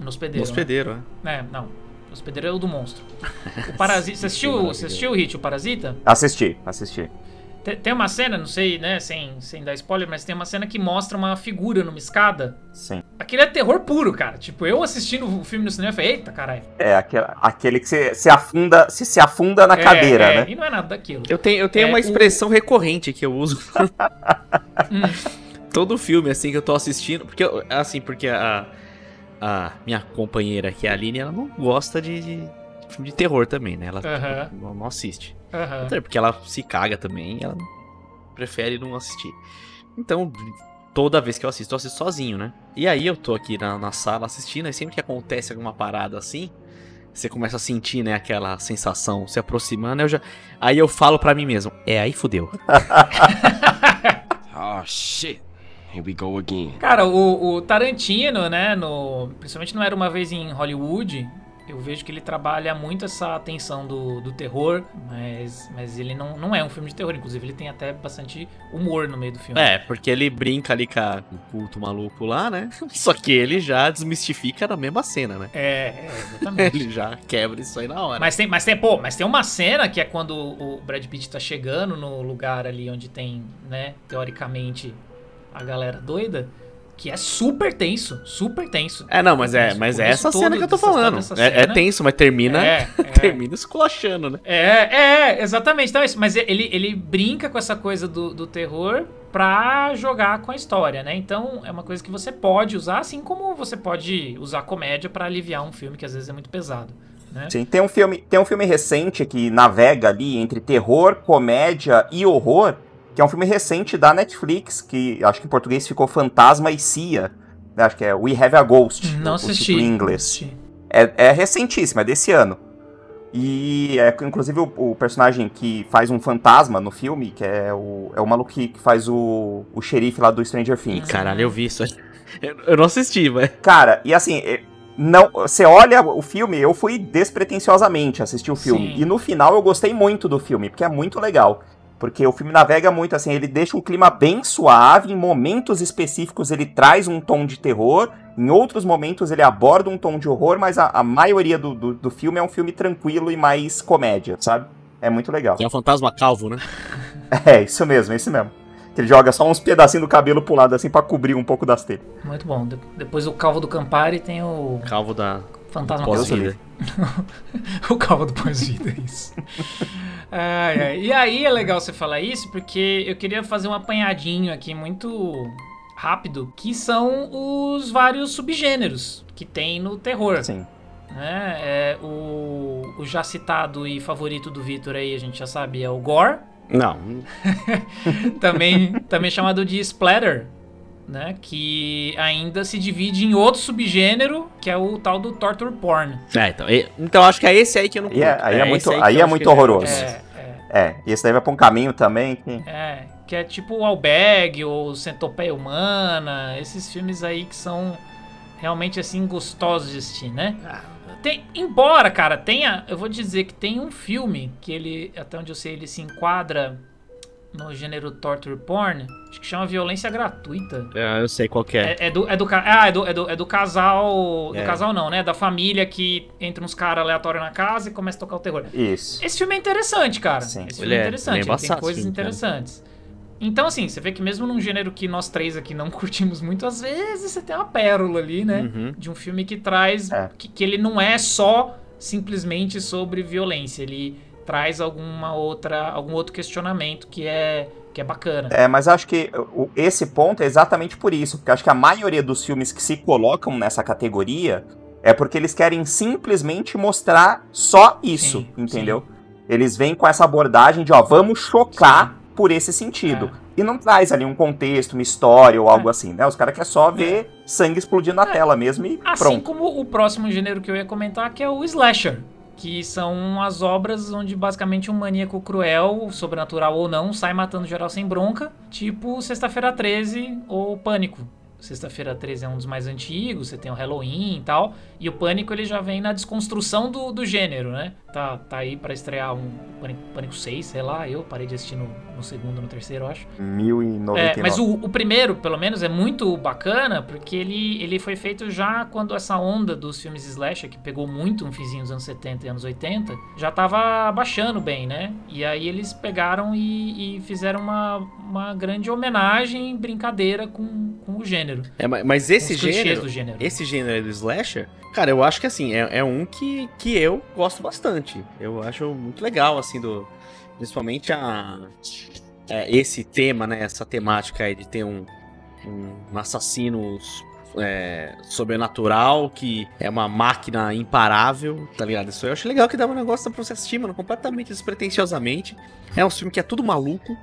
S3: no
S1: hospedeiro.
S3: hospedeiro, né?
S1: Né? É, não. O hospedeiro é o do monstro. O Parasita. Você assistiu, você assistiu Hit, o Parasita?
S2: Assisti, assisti.
S1: Te- Tem uma cena, não sei, né, sem, sem dar spoiler, mas tem uma cena que mostra uma figura numa escada.
S2: Sim.
S1: Aquele é terror puro, cara. Tipo, eu assistindo o filme no cinema, eu falei, eita, caralho.
S2: É aquele, aquele que se, se afunda, se, se afunda na
S1: É,
S2: cadeira,
S1: é,
S2: né?
S1: E não é nada daquilo.
S3: Eu tenho, eu tenho
S1: É,
S3: uma
S1: o-
S3: expressão recorrente que eu uso.
S1: Hum.
S3: Todo filme, assim, que eu tô assistindo. Porque, eu- assim, porque a, a minha companheira aqui, a Aline, ela não gosta de, de filme de terror também, né? Ela
S1: Aham.
S3: não, não assiste. Até porque ela se caga também, ela prefere não assistir. Então, toda vez que eu assisto, eu assisto sozinho, né? E aí eu tô aqui na, na sala assistindo, e sempre que acontece alguma parada assim, você começa a sentir, né, aquela sensação se aproximando, eu já. Aí eu falo pra mim mesmo, é aí fudeu.
S6: Oh shit. Here we go again.
S1: Cara, o, o Tarantino, né, no, principalmente não era uma vez em Hollywood, eu vejo que ele trabalha muito essa tensão do, do terror, mas, mas ele não, não é um filme de terror, inclusive ele tem até bastante humor no meio do filme.
S3: É, porque ele brinca ali com a- o culto maluco lá, né? Só que ele já desmistifica na mesma cena, né?
S1: É, é, exatamente.
S3: Ele já quebra isso aí na hora.
S1: Mas tem, mas tem, pô, mas tem uma cena que é quando o Brad Pitt tá chegando no lugar ali onde tem, né, teoricamente, a galera doida, que é super tenso, super tenso.
S3: É, não, mas é, mas é essa cena que eu tô falando. É, é tenso, mas termina,
S1: É, é.
S3: termina esculachando, né?
S1: É, é, exatamente. Então é isso. Mas ele, ele brinca com essa coisa do, do terror pra jogar com a história, né? Então é uma coisa que você pode usar, assim como você pode usar comédia pra aliviar um filme que às vezes é muito pesado, né?
S2: Sim, tem um filme, tem um filme recente que navega ali entre terror, comédia e horror, que é um filme recente da Netflix, que acho que em português ficou Fantasma e Cia. né? Acho que é We Have a Ghost,
S1: Não
S2: o- o
S1: assisti.
S2: título em inglês. É, é recentíssimo, é desse ano. E é inclusive o, o personagem que faz um fantasma no filme, que é o, é o maluco que, que faz o, o xerife lá do Stranger Things.
S3: Caralho, eu vi isso eu não assisti, mas.
S2: Cara, e assim, é- não, você olha o filme, eu fui despretensiosamente assistir o filme.
S1: Sim.
S2: E no final eu gostei muito do filme, porque é muito legal. Porque o filme navega muito assim, ele deixa um clima bem suave, em momentos específicos ele traz um tom de terror, em outros momentos ele aborda um tom de horror, mas a, a maioria do, do, do filme é um filme tranquilo e mais comédia, sabe? É muito legal.
S3: É um fantasma calvo, né?
S2: É, isso mesmo, é isso mesmo. Que ele joga só uns pedacinhos do cabelo pro lado assim pra cobrir um pouco das telhas.
S1: Muito bom. De- depois do Calvo do Campari tem o
S3: Calvo da
S1: Fantasma
S3: pós-vida.
S1: o calvo do pós-vida, isso. Ai, ai. E aí é legal você falar isso, porque eu queria fazer um apanhadinho aqui muito rápido, que são os vários subgêneros que tem no terror.
S2: Sim.
S1: né? É, o, o já citado e favorito do Vitor aí, a gente já sabe, é o Gore.
S3: Não,
S1: também, também chamado de Splatter, né? Que ainda se divide em outro subgênero, que é o tal do Torture Porn.
S3: é, então, e- então acho que é esse aí que eu não
S2: Aí é-
S3: curto.
S2: aí é
S3: esse
S2: muito- aí
S3: eu
S2: é muito
S3: ele
S2: horroroso.
S1: É, é,
S2: É, e esse daí vai pra um caminho também que.
S1: é. Que é tipo o Albag ou Centopeia Humana, esses filmes aí que são realmente assim gostosos de assistir, né? Tem, embora, cara, tenha, eu vou dizer que tem um filme que ele, até onde eu sei, ele se enquadra no gênero torture porn, acho que chama Violência Gratuita.
S3: É, eu sei qual que é.
S1: É, é do, é do, ah, é do, é do, é do casal.
S3: É.
S1: Do casal não, né? Da família que entra uns caras aleatórios na casa e começa a tocar o terror.
S2: Isso.
S1: Esse filme é interessante, cara.
S2: Sim.
S1: Esse
S3: Ele
S1: filme é
S3: é-
S1: interessante.
S3: ele
S1: ele tem coisas
S3: filme, cara.
S1: interessantes. Então, assim, você vê que mesmo num gênero que nós três aqui não curtimos muito, às vezes você tem uma pérola ali, né?
S3: Uhum.
S1: De um filme que traz.
S2: É.
S1: Que, que ele não é só simplesmente sobre violência. Ele traz alguma outra, algum outro questionamento que é, que é bacana.
S2: É, mas acho que esse ponto é exatamente por isso, porque acho que a maioria dos filmes que se colocam nessa categoria é porque eles querem simplesmente mostrar só isso,
S1: Sim,
S2: entendeu? Eles vêm com essa abordagem de, ó, vamos chocar por esse sentido. E não traz ali um contexto, uma história ou algo assim, né? Os caras querem só ver sangue explodindo na tela mesmo e
S1: Assim
S2: pronto.
S1: como o próximo gênero que eu ia comentar, que é o slasher. Que são as obras onde basicamente um maníaco cruel, sobrenatural ou não, sai matando geral sem bronca, tipo Sexta-feira 13 ou Pânico. Sexta-feira 13 é um dos mais antigos, você tem o Halloween e tal. E o Pânico ele já vem na desconstrução do, do gênero, né? Tá, tá aí pra estrear um Pânico, Pânico 6, sei lá. Eu parei de assistir no, no segundo, no terceiro, eu acho.
S2: 1099.
S1: É, mas o, o primeiro, pelo menos, é muito bacana, porque ele, ele foi feito já quando essa onda dos filmes slasher, que pegou muito um fizinho dos anos 70 e anos 80, já tava baixando bem, né? E aí eles pegaram e, e fizeram uma, uma grande homenagem, brincadeira com, com o gênero.
S3: É, ma- mas esse gênero,
S1: do gênero.
S3: esse gênero do slasher, cara, eu acho que assim, é, é um que, que eu gosto bastante. Eu acho muito legal, assim, do. Principalmente a. é, esse tema, né? Essa temática aí de ter um, um assassino é, sobrenatural que é uma máquina imparável, tá ligado? Isso eu acho legal que dá um negócio pra você assistir, mano, completamente despretensiosamente. É um filme que é tudo maluco,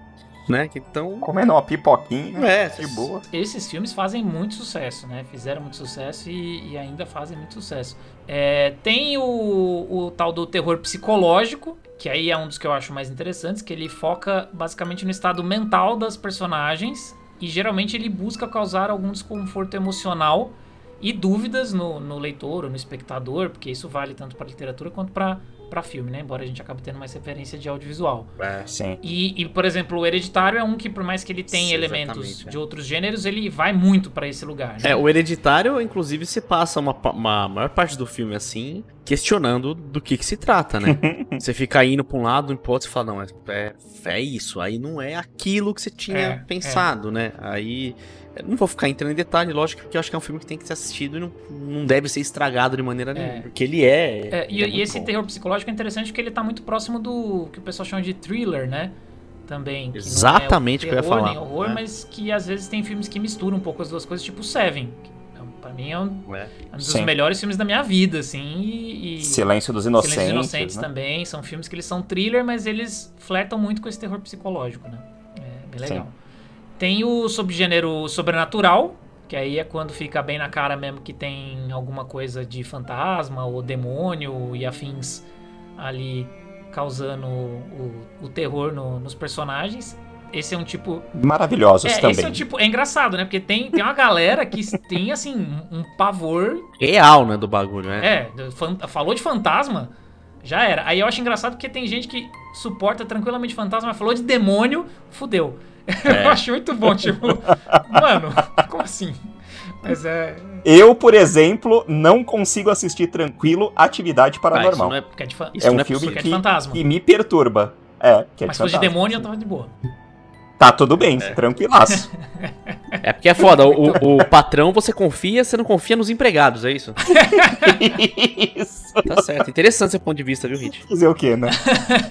S3: né? que Então.
S2: Comendo uma pipoquinha,
S3: É,
S2: de boa.
S1: Esses filmes fazem muito sucesso, né? Fizeram muito sucesso e, e ainda fazem muito sucesso. É, tem o, o tal do terror psicológico, que aí é um dos que eu acho mais interessantes, que ele foca basicamente no estado mental das personagens e geralmente ele busca causar algum desconforto emocional e dúvidas no, no leitor ou no espectador, porque isso vale tanto para literatura quanto para filme, né? Embora a gente acabe tendo mais referência de audiovisual.
S2: Sim.
S1: E, e, por exemplo, o Hereditário é um que, por mais que ele tenha
S3: Sim,
S1: elementos
S3: é.
S1: de outros gêneros, ele vai muito pra esse lugar. Né?
S3: É, o Hereditário, inclusive, se passa uma, uma maior parte do filme assim, questionando do que que se trata, né? você fica indo pra um lado, um outro e fala, não, é, é, é isso, aí não é aquilo que você tinha
S1: É,
S3: pensado, né? Aí, não vou ficar entrando em detalhe, lógico, porque eu acho que é um filme que tem que ser assistido e não, não deve ser estragado de maneira nenhuma, porque ele é...
S1: É, e,
S3: ele é
S1: e esse
S3: bom.
S1: terror psicológico é interessante porque ele tá muito próximo do que o pessoal chama de thriller, né? Também. que é o
S3: Exatamente o que eu ia
S1: terror,
S3: falar,
S1: Nem horror,
S3: né?
S1: mas que às vezes tem filmes que misturam um pouco as duas coisas, tipo Seven. Que, é pra mim é um,
S3: É.
S1: um dos
S2: Sim.
S1: melhores filmes da minha vida, assim. E, e
S2: Silêncio dos
S1: Silêncio
S2: Inocentes.
S1: dos Inocentes
S2: né?
S1: também. São filmes que eles são thriller, mas eles flertam muito com esse terror psicológico, né? É bem legal.
S2: Sim.
S1: Tem o subgênero sobrenatural, que aí é quando fica bem na cara mesmo que tem alguma coisa de fantasma ou demônio e afins ali causando o, o terror no- nos personagens. Esse é um tipo.
S2: Maravilhosos
S1: É,
S2: também.
S1: esse é um tipo. É engraçado, né? Porque tem, tem uma galera que tem, assim, um, pavor
S3: Real, né, do bagulho, né?
S1: é, fan- falou de fantasma, já era. Aí eu acho engraçado porque tem gente que suporta tranquilamente fantasma, mas falou de demônio, fudeu.
S3: É.
S1: Eu acho muito bom, tipo, mano, como assim? Mas é.
S2: Eu, por exemplo, não consigo assistir tranquilo Atividade
S3: Ah, isso
S2: Paranormal.
S3: não é-
S1: Porque é de, fa-
S2: é um
S3: é
S2: filme
S1: é
S2: que,
S1: de fantasma.
S2: que me perturba. É, que é
S1: mas
S2: de
S1: se fosse de demônio, eu tava de boa.
S2: Tá tudo bem, tranquilaço.
S3: É porque é foda, o, o patrão você confia, você não confia nos empregados, é isso?
S2: Isso.
S3: Tá certo. Interessante seu ponto de vista, viu, Hit?
S2: Fazer o quê, né?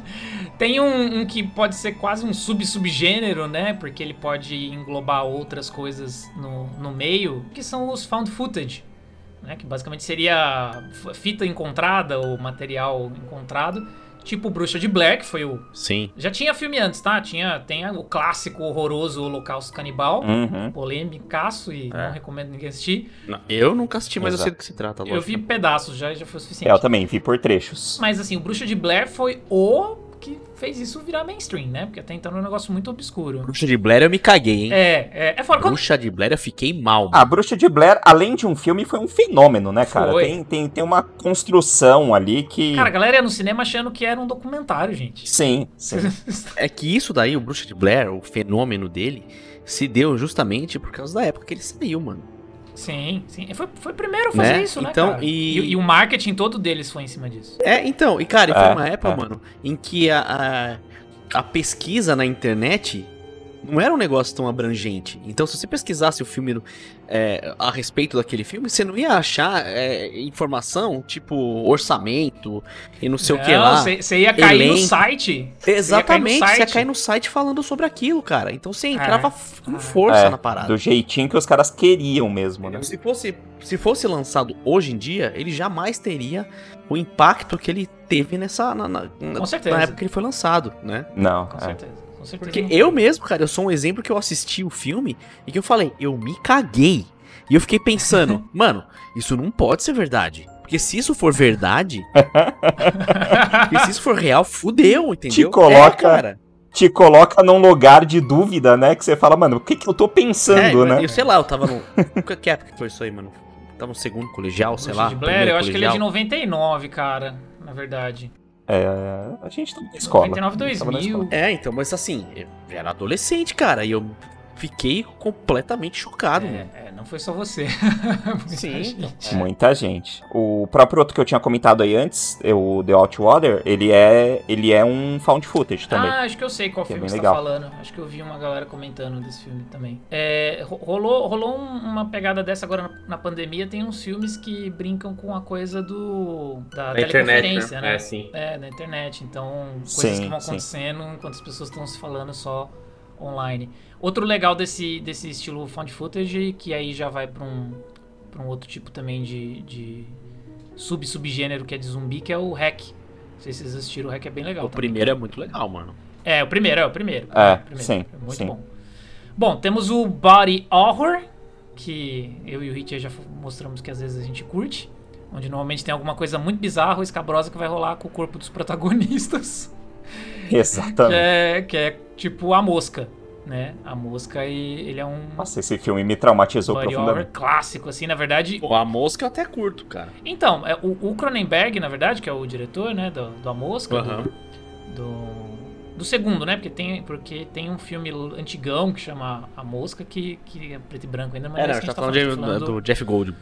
S1: Tem um, um que pode ser quase um sub-subgênero, né? Porque ele pode englobar outras coisas no, no meio, que são os found footage. Né? Que basicamente seria fita encontrada ou material encontrado. Tipo Bruxa de Blair, que foi o.
S3: Sim.
S1: Já tinha filme antes, tá? Tinha, tem o clássico horroroso Holocausto Canibal.
S2: Uhum.
S1: Polêmicaço e não recomendo ninguém assistir.
S3: Não, eu nunca assisti, mas eu sei
S2: Exato.
S3: do que se trata,
S1: Eu
S3: lógico.
S1: vi pedaços já e já foi o
S2: É,
S1: suficiente.
S2: eu também vi por trechos.
S1: Mas assim, o Bruxa de Blair foi o que fez isso virar mainstream, né? Porque até então era um negócio muito obscuro.
S3: Bruxa de Blair eu me caguei, hein?
S1: É, é, é fora quando.
S3: Bruxa de Blair eu fiquei mal.
S2: A Bruxa de Blair, além de um filme, foi um fenômeno, né, cara?
S1: Foi.
S2: Tem, tem, tem uma construção ali que.
S1: Cara, a galera ia no cinema achando que era um documentário, gente.
S2: Sim, sim.
S3: É que isso daí, o Bruxa de Blair, o fenômeno dele, se deu justamente por causa da época que ele saiu, mano.
S1: Sim, sim. Foi, foi o primeiro a fazer
S3: Né?
S1: isso, né?
S3: Então,
S1: cara?
S3: e-
S1: e... o marketing todo deles foi em cima disso.
S3: É, então, e cara, e foi
S2: É,
S3: uma época,
S2: é.
S3: mano, em que a, a, a pesquisa na internet não era um negócio tão abrangente. Então, se você pesquisasse o filme é, a respeito daquele filme, você não ia achar é, informação tipo orçamento e não sei o que lá.
S1: Você ia cair no site.
S3: Exatamente,
S1: Você ia cair no
S3: você ia
S1: site.
S3: cair no site falando sobre aquilo, cara. Então você entrava
S1: É.
S3: com força
S2: É,
S3: na parada.
S2: do jeitinho que os caras queriam mesmo, né?
S3: Se fosse, se fosse lançado hoje em dia, ele jamais teria o impacto que ele teve nessa na, na- na-
S1: Com certeza.
S3: na época que ele foi lançado, né?
S2: Não,
S1: Com
S2: é.
S1: certeza. Com certeza.
S3: Porque eu mesmo, cara, eu sou um exemplo que eu assisti o filme e que eu falei, eu me caguei. E eu fiquei pensando, mano, isso não pode ser verdade. Porque se isso for verdade, se isso for real, fudeu, entendeu?
S2: Te coloca-
S3: É, cara.
S2: Te coloca num lugar de dúvida, né? Que você fala, mano, o que, que eu tô pensando,
S3: É, eu,
S2: né?
S3: eu sei lá, eu tava no. Que época que foi isso aí, mano? Tava no segundo colegial, sei lá.
S1: Blair, eu acho que ele é de
S3: colegial.
S1: 99, cara. Na verdade.
S2: É, a gente tá na escola.
S1: 99,
S2: Tava na
S1: 2000.
S2: escola.
S3: É, então, mas assim, eu era adolescente, cara, e eu fiquei completamente chocado.
S1: É, é, não foi só você. Muita
S3: Sim,
S1: gente.
S2: Muita gente. O próprio outro que eu tinha comentado aí antes, o The Outwater, ele é, ele é um found footage também.
S1: Ah, acho que eu sei qual
S2: Que é
S1: filme
S2: bem
S1: você tá
S2: legal.
S1: falando. Acho que eu vi uma galera comentando desse filme também. É, ro- rolou rolou um- uma pegada dessa agora na, pandemia. Tem uns filmes que brincam com a coisa do da
S7: Na internet,
S1: teleconferência,
S7: né?
S1: né?
S7: É, sim.
S1: É, na internet. Então, coisas
S2: Sim,
S1: que vão
S2: sim.
S1: acontecendo enquanto as pessoas estão se falando só online. Outro legal desse, desse estilo found footage, que aí já vai pra um, pra um outro tipo também de, de sub-subgênero que é de zumbi, que é o hack. Não sei se vocês assistiram, o hack é bem legal.
S3: O
S1: também.
S3: primeiro é muito legal, mano.
S1: É, o primeiro, é o primeiro.
S2: É,
S1: o primeiro.
S2: sim,
S1: É muito
S2: sim.
S1: bom. Bom, temos o Body Horror, que eu e o Hit já mostramos que às vezes a gente curte. Onde normalmente tem alguma coisa muito bizarra ou escabrosa que vai rolar com o corpo dos protagonistas. Que
S2: Exatamente.
S1: é, que é tipo a mosca, né? A mosca, e ele é um
S2: Nossa, esse filme me traumatizou
S1: body horror
S2: profundamente.
S1: clássico, assim, na verdade.
S3: Pô, a mosca eu até curto, cara.
S1: Então, é, o, o Cronenberg, na verdade, que é o diretor, né, do, do A Mosca, do-
S3: Aham.
S1: do, do segundo, né? Porque tem, porque tem um filme antigão que chama A Mosca, que, que é preto e branco ainda, mas
S3: É,
S1: é
S3: não, a gente tá
S1: a gente
S3: falando, de-
S1: falando
S3: do Jeff Gold.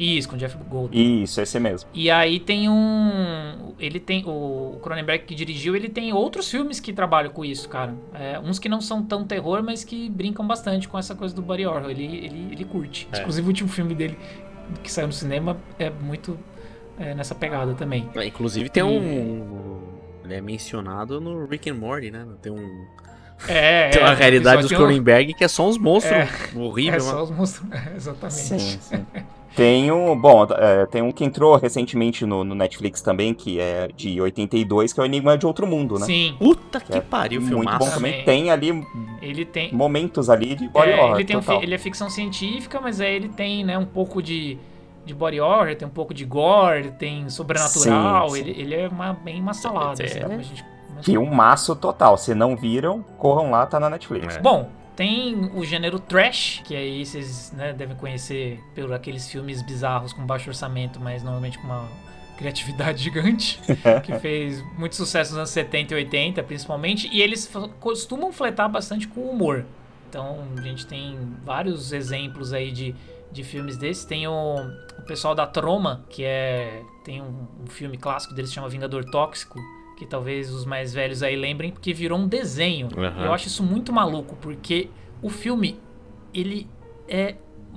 S1: Isso, com o Jeff Goldblum.
S2: Isso, esse mesmo.
S1: E aí tem um. Ele tem. O Cronenberg que dirigiu, ele tem outros filmes que trabalham com isso, cara. É, uns que não são tão terror, mas que brincam bastante com essa coisa do body horror. Ele, ele, ele curte.
S3: É.
S1: Inclusive o último filme dele que saiu no cinema é muito é, nessa pegada também.
S3: É, Inclusive tem um. Ele é mencionado no Rick and Morty, né? Tem um.
S1: É,
S3: Tem uma
S1: é,
S3: realidade dos
S1: tem um-
S3: Cronenberg que é só uns monstros
S1: É,
S3: horríveis,
S1: É
S3: mano.
S1: só os monstros. É, exatamente.
S2: Sim, sim. Tem um, bom, é, tem um que entrou recentemente no, no Netflix também, que é de 82, que é o Enigma de Outro Mundo, né?
S1: Sim.
S3: Puta que
S2: É
S3: pariu,
S2: Muito
S3: filmaço.
S2: bom também.
S1: Também.
S2: Tem ali
S1: Ele tem.
S2: momentos ali de body
S1: É,
S2: horror
S1: ele, tem um ele é ficção científica, mas aí ele tem né, um pouco de, de body horror, tem um pouco de gore, tem sobrenatural.
S2: Sim, sim.
S1: Ele, ele é uma, bem uma salada.
S3: É.
S1: assim, como a gente-
S2: Filmaço total. Se não viram, corram lá, tá na Netflix.
S3: É.
S1: Bom, tem o gênero trash, que aí vocês né, devem conhecer por aqueles filmes bizarros com baixo orçamento, mas normalmente com uma criatividade gigante, que fez muito sucesso nos anos 70 e 80, principalmente, e eles costumam fletar bastante com humor. Então, a gente tem vários exemplos aí de, de filmes desses. Tem o, o pessoal da Troma, que é tem um, um filme clássico deles que chama Vingador Tóxico, que talvez os mais velhos aí lembrem, porque virou um desenho.
S3: Aham.
S1: Eu acho isso muito maluco, porque o filme, ele é.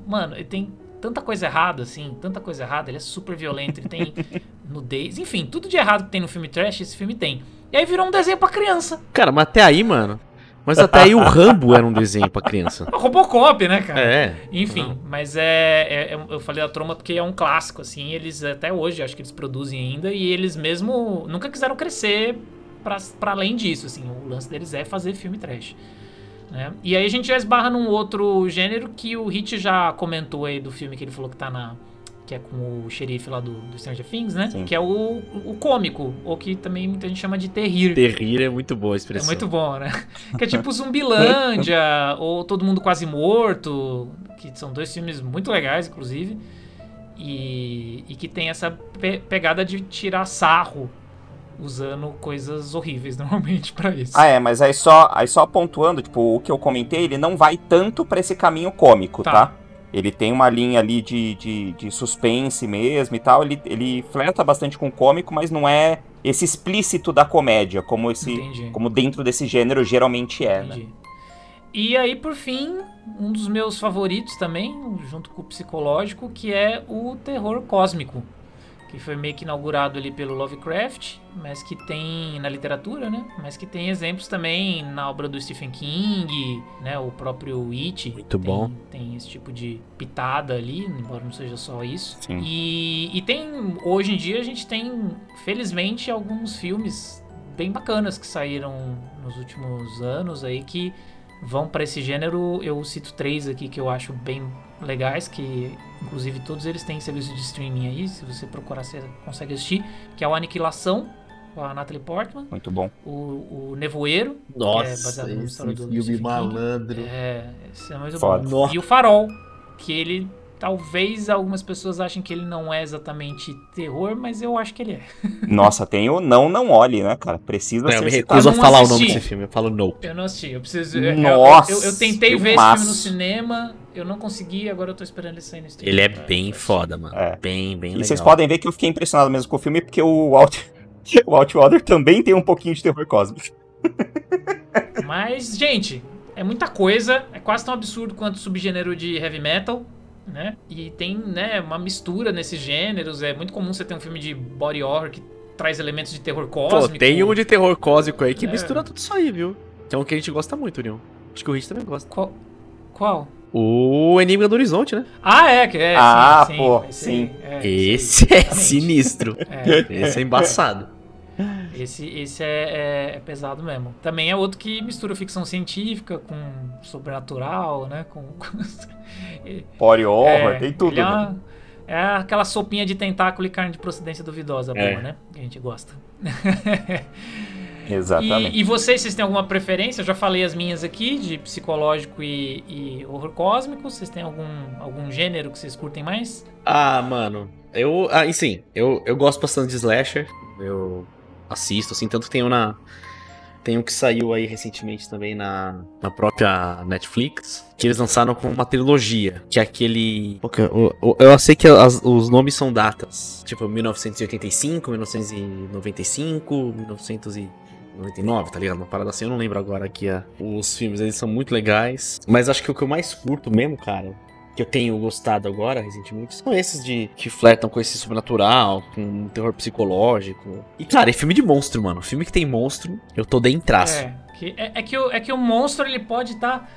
S1: Mano, ele tem tanta coisa errada, assim, tanta coisa errada, ele é super violento, ele tem nudez, enfim, tudo de errado que tem no filme trash, esse filme tem. E aí virou um desenho pra criança.
S3: Cara, mas até aí, mano. Mas até aí o Rambo era um desenho pra criança.
S1: Robocop, né, cara?
S3: É.
S1: Enfim, mas é, é- é- Eu falei da troma porque é um clássico, assim. Eles até hoje acho que eles produzem ainda e eles mesmo nunca quiseram crescer pra, pra além disso, assim. O lance deles é fazer filme trash. né? E aí a gente já esbarra num outro gênero que o Hit já comentou aí do filme que ele falou que tá na. Que é com o xerife lá do, do Stranger Things, né?
S2: Sim.
S1: Que é o, o cômico, ou que também muita gente chama de terrir.
S3: Terrir é muito boa a
S1: É
S3: expressão.
S1: muito bom, né? Que é tipo Zumbilândia, ou Todo Mundo Quase Morto, que são dois filmes muito legais, inclusive. E, e que tem essa pe- pegada de tirar sarro usando coisas horríveis normalmente pra isso.
S2: Ah, é, mas aí só, aí só pontuando, tipo, o que eu comentei, ele não vai tanto pra esse caminho cômico,
S1: Tá.
S2: tá? Ele tem uma linha ali de, de, de suspense mesmo e tal. Ele, ele flerta bastante com o cômico, mas não é esse explícito da comédia, como esse.
S1: Entendi.
S2: Como dentro desse gênero geralmente é, né?
S1: Entendi. E aí, por fim, um dos meus favoritos também, junto com o psicológico, que é o terror cósmico. Que foi meio que inaugurado ali pelo Lovecraft, mas que tem na literatura, né? Mas que tem exemplos também na obra do Stephen King, né? O próprio It.
S3: Muito
S1: tem,
S3: bom.
S1: Tem esse tipo de pitada ali, embora não seja só isso.
S2: Sim.
S1: E, e tem, hoje em dia, a gente tem, felizmente, alguns filmes bem bacanas que saíram nos últimos anos aí que vão pra esse gênero. Eu cito três aqui que eu acho bem legais, que inclusive todos eles têm serviço de streaming aí, se você procurar você consegue assistir, que é o Aniquilação, com a Natalie Portman,
S2: Muito bom.
S1: o, o Nevoeiro, que é
S3: Nossa,
S1: baseado numa
S3: esse
S1: história do
S3: filme malandro.
S1: É, esse é muito
S2: Foda.
S1: bom. E o Farol, que ele talvez algumas pessoas achem que ele não é exatamente terror, mas eu acho que ele é.
S2: Nossa, tem o Não Não Olhe, né, cara? Precisa
S3: Não, eu
S2: ser
S3: me
S2: citado.
S3: recuso a falar o nome desse filme. Eu falo no.
S1: Eu não assisti, eu preciso. eu- eu-
S2: Nossa,
S1: eu, eu tentei ver esse
S2: filmaço.
S1: filme no cinema, eu não consegui, agora eu tô esperando ele sair no stream.
S3: Ele é bem
S1: pra
S3: foda, mano.
S2: É.
S3: Bem, bem
S2: E
S3: legal.
S2: vocês podem ver que eu fiquei impressionado mesmo com o filme, porque o Out, o Outwater também tem um pouquinho de terror cósmico.
S1: Mas, gente, é muita coisa, é quase tão absurdo quanto o subgênero de heavy metal. Né? E tem né, uma mistura nesses gêneros. É muito comum você ter um filme de body horror que traz elementos de terror
S3: Pô,
S1: cósmico.
S3: tem um de terror cósmico aí que
S1: É.
S3: mistura tudo isso aí, viu? Que é um que a gente gosta muito, União. Acho que o Rich também gosta.
S1: Qual? Qual?
S3: O Enigma do Horizonte, né?
S1: Ah, é, que é.
S2: Ah,
S1: sim, sim,
S2: pô,
S1: esse
S2: sim.
S1: aí, é,
S3: Esse
S1: aí,
S3: é sinistro.
S1: É,
S3: Esse é embaçado.
S1: Esse esse é, é- é pesado mesmo. Também é outro que mistura ficção científica com sobrenatural, né? Com.
S2: Body horror,
S1: é,
S2: tem tudo.
S1: é,
S2: né?
S1: uma- é aquela sopinha de tentáculo e carne de procedência duvidosa
S3: É.
S1: boa, né? Que a gente gosta.
S2: Exatamente.
S1: E, e vocês, vocês têm alguma preferência? Eu já falei as minhas aqui, de psicológico e, e horror cósmico. Vocês têm algum, algum gênero que vocês curtem mais?
S3: Ah, mano. Eu. Ah, sim, eu, eu gosto bastante de slasher. Eu assisto, assim, tanto que tem um na. Tem um que saiu aí recentemente também na, na própria Netflix. Que eles lançaram com uma trilogia. Que é aquele. Eu, eu, eu sei que as- os nomes são datas. Tipo, 1985, 1995, 1999, tá ligado? Uma parada assim, eu não lembro agora aqui. ah, Os filmes, eles são muito legais. Mas acho que o que eu mais curto mesmo, cara, que eu tenho gostado agora, recentemente, são esses de que flertam com esse sobrenatural, com terror psicológico. E, cara, é filme de monstro, mano. Filme que tem monstro, eu tô dentro traço.
S1: É, que, é, é que o, é que o monstro ele pode estar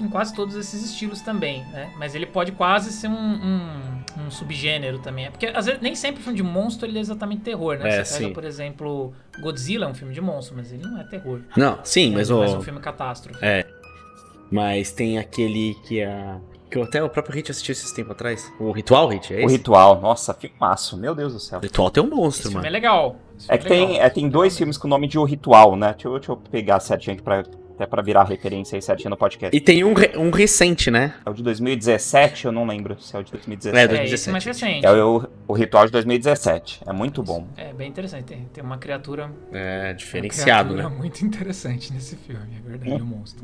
S1: em quase todos esses estilos também, né? Mas ele pode quase ser um, um, um subgênero também. É Porque às vezes nem sempre filme de monstro ele é exatamente terror, né?
S3: É,
S1: Você pega,
S3: sim.
S1: por exemplo, Godzilla é um filme de monstro, mas ele não é terror.
S3: Não, sim,
S1: é
S3: mas o.
S1: um filme catástrofe.
S3: É. Mas tem aquele que é. Que eu- até o próprio Hit assistiu esses tempos atrás. O Ritual Hit, é
S2: O
S3: esse?
S2: Ritual, nossa, filmaço, meu Deus do céu.
S3: O Ritual tem um
S1: Esse
S3: monstro,
S1: filme
S3: mano.
S1: é legal. Esse
S2: É que tem,
S1: legal.
S2: é, tem dois filmes com o nome de O Ritual, né? Deixa eu, deixa eu pegar certinho aqui pra, até pra virar referência aí certinho no podcast.
S3: E tem um, re- um recente, né?
S2: É o de 2017, eu não lembro se é o de 2017.
S3: É,
S1: É,
S3: 2017.
S1: esse mais recente.
S2: É o, o Ritual de 2017. É muito bom.
S1: É bem interessante. Tem, tem uma criatura.
S3: É,
S1: uma
S3: diferenciado,
S1: criatura
S3: né?
S1: muito interessante nesse filme, é verdade, o monstro.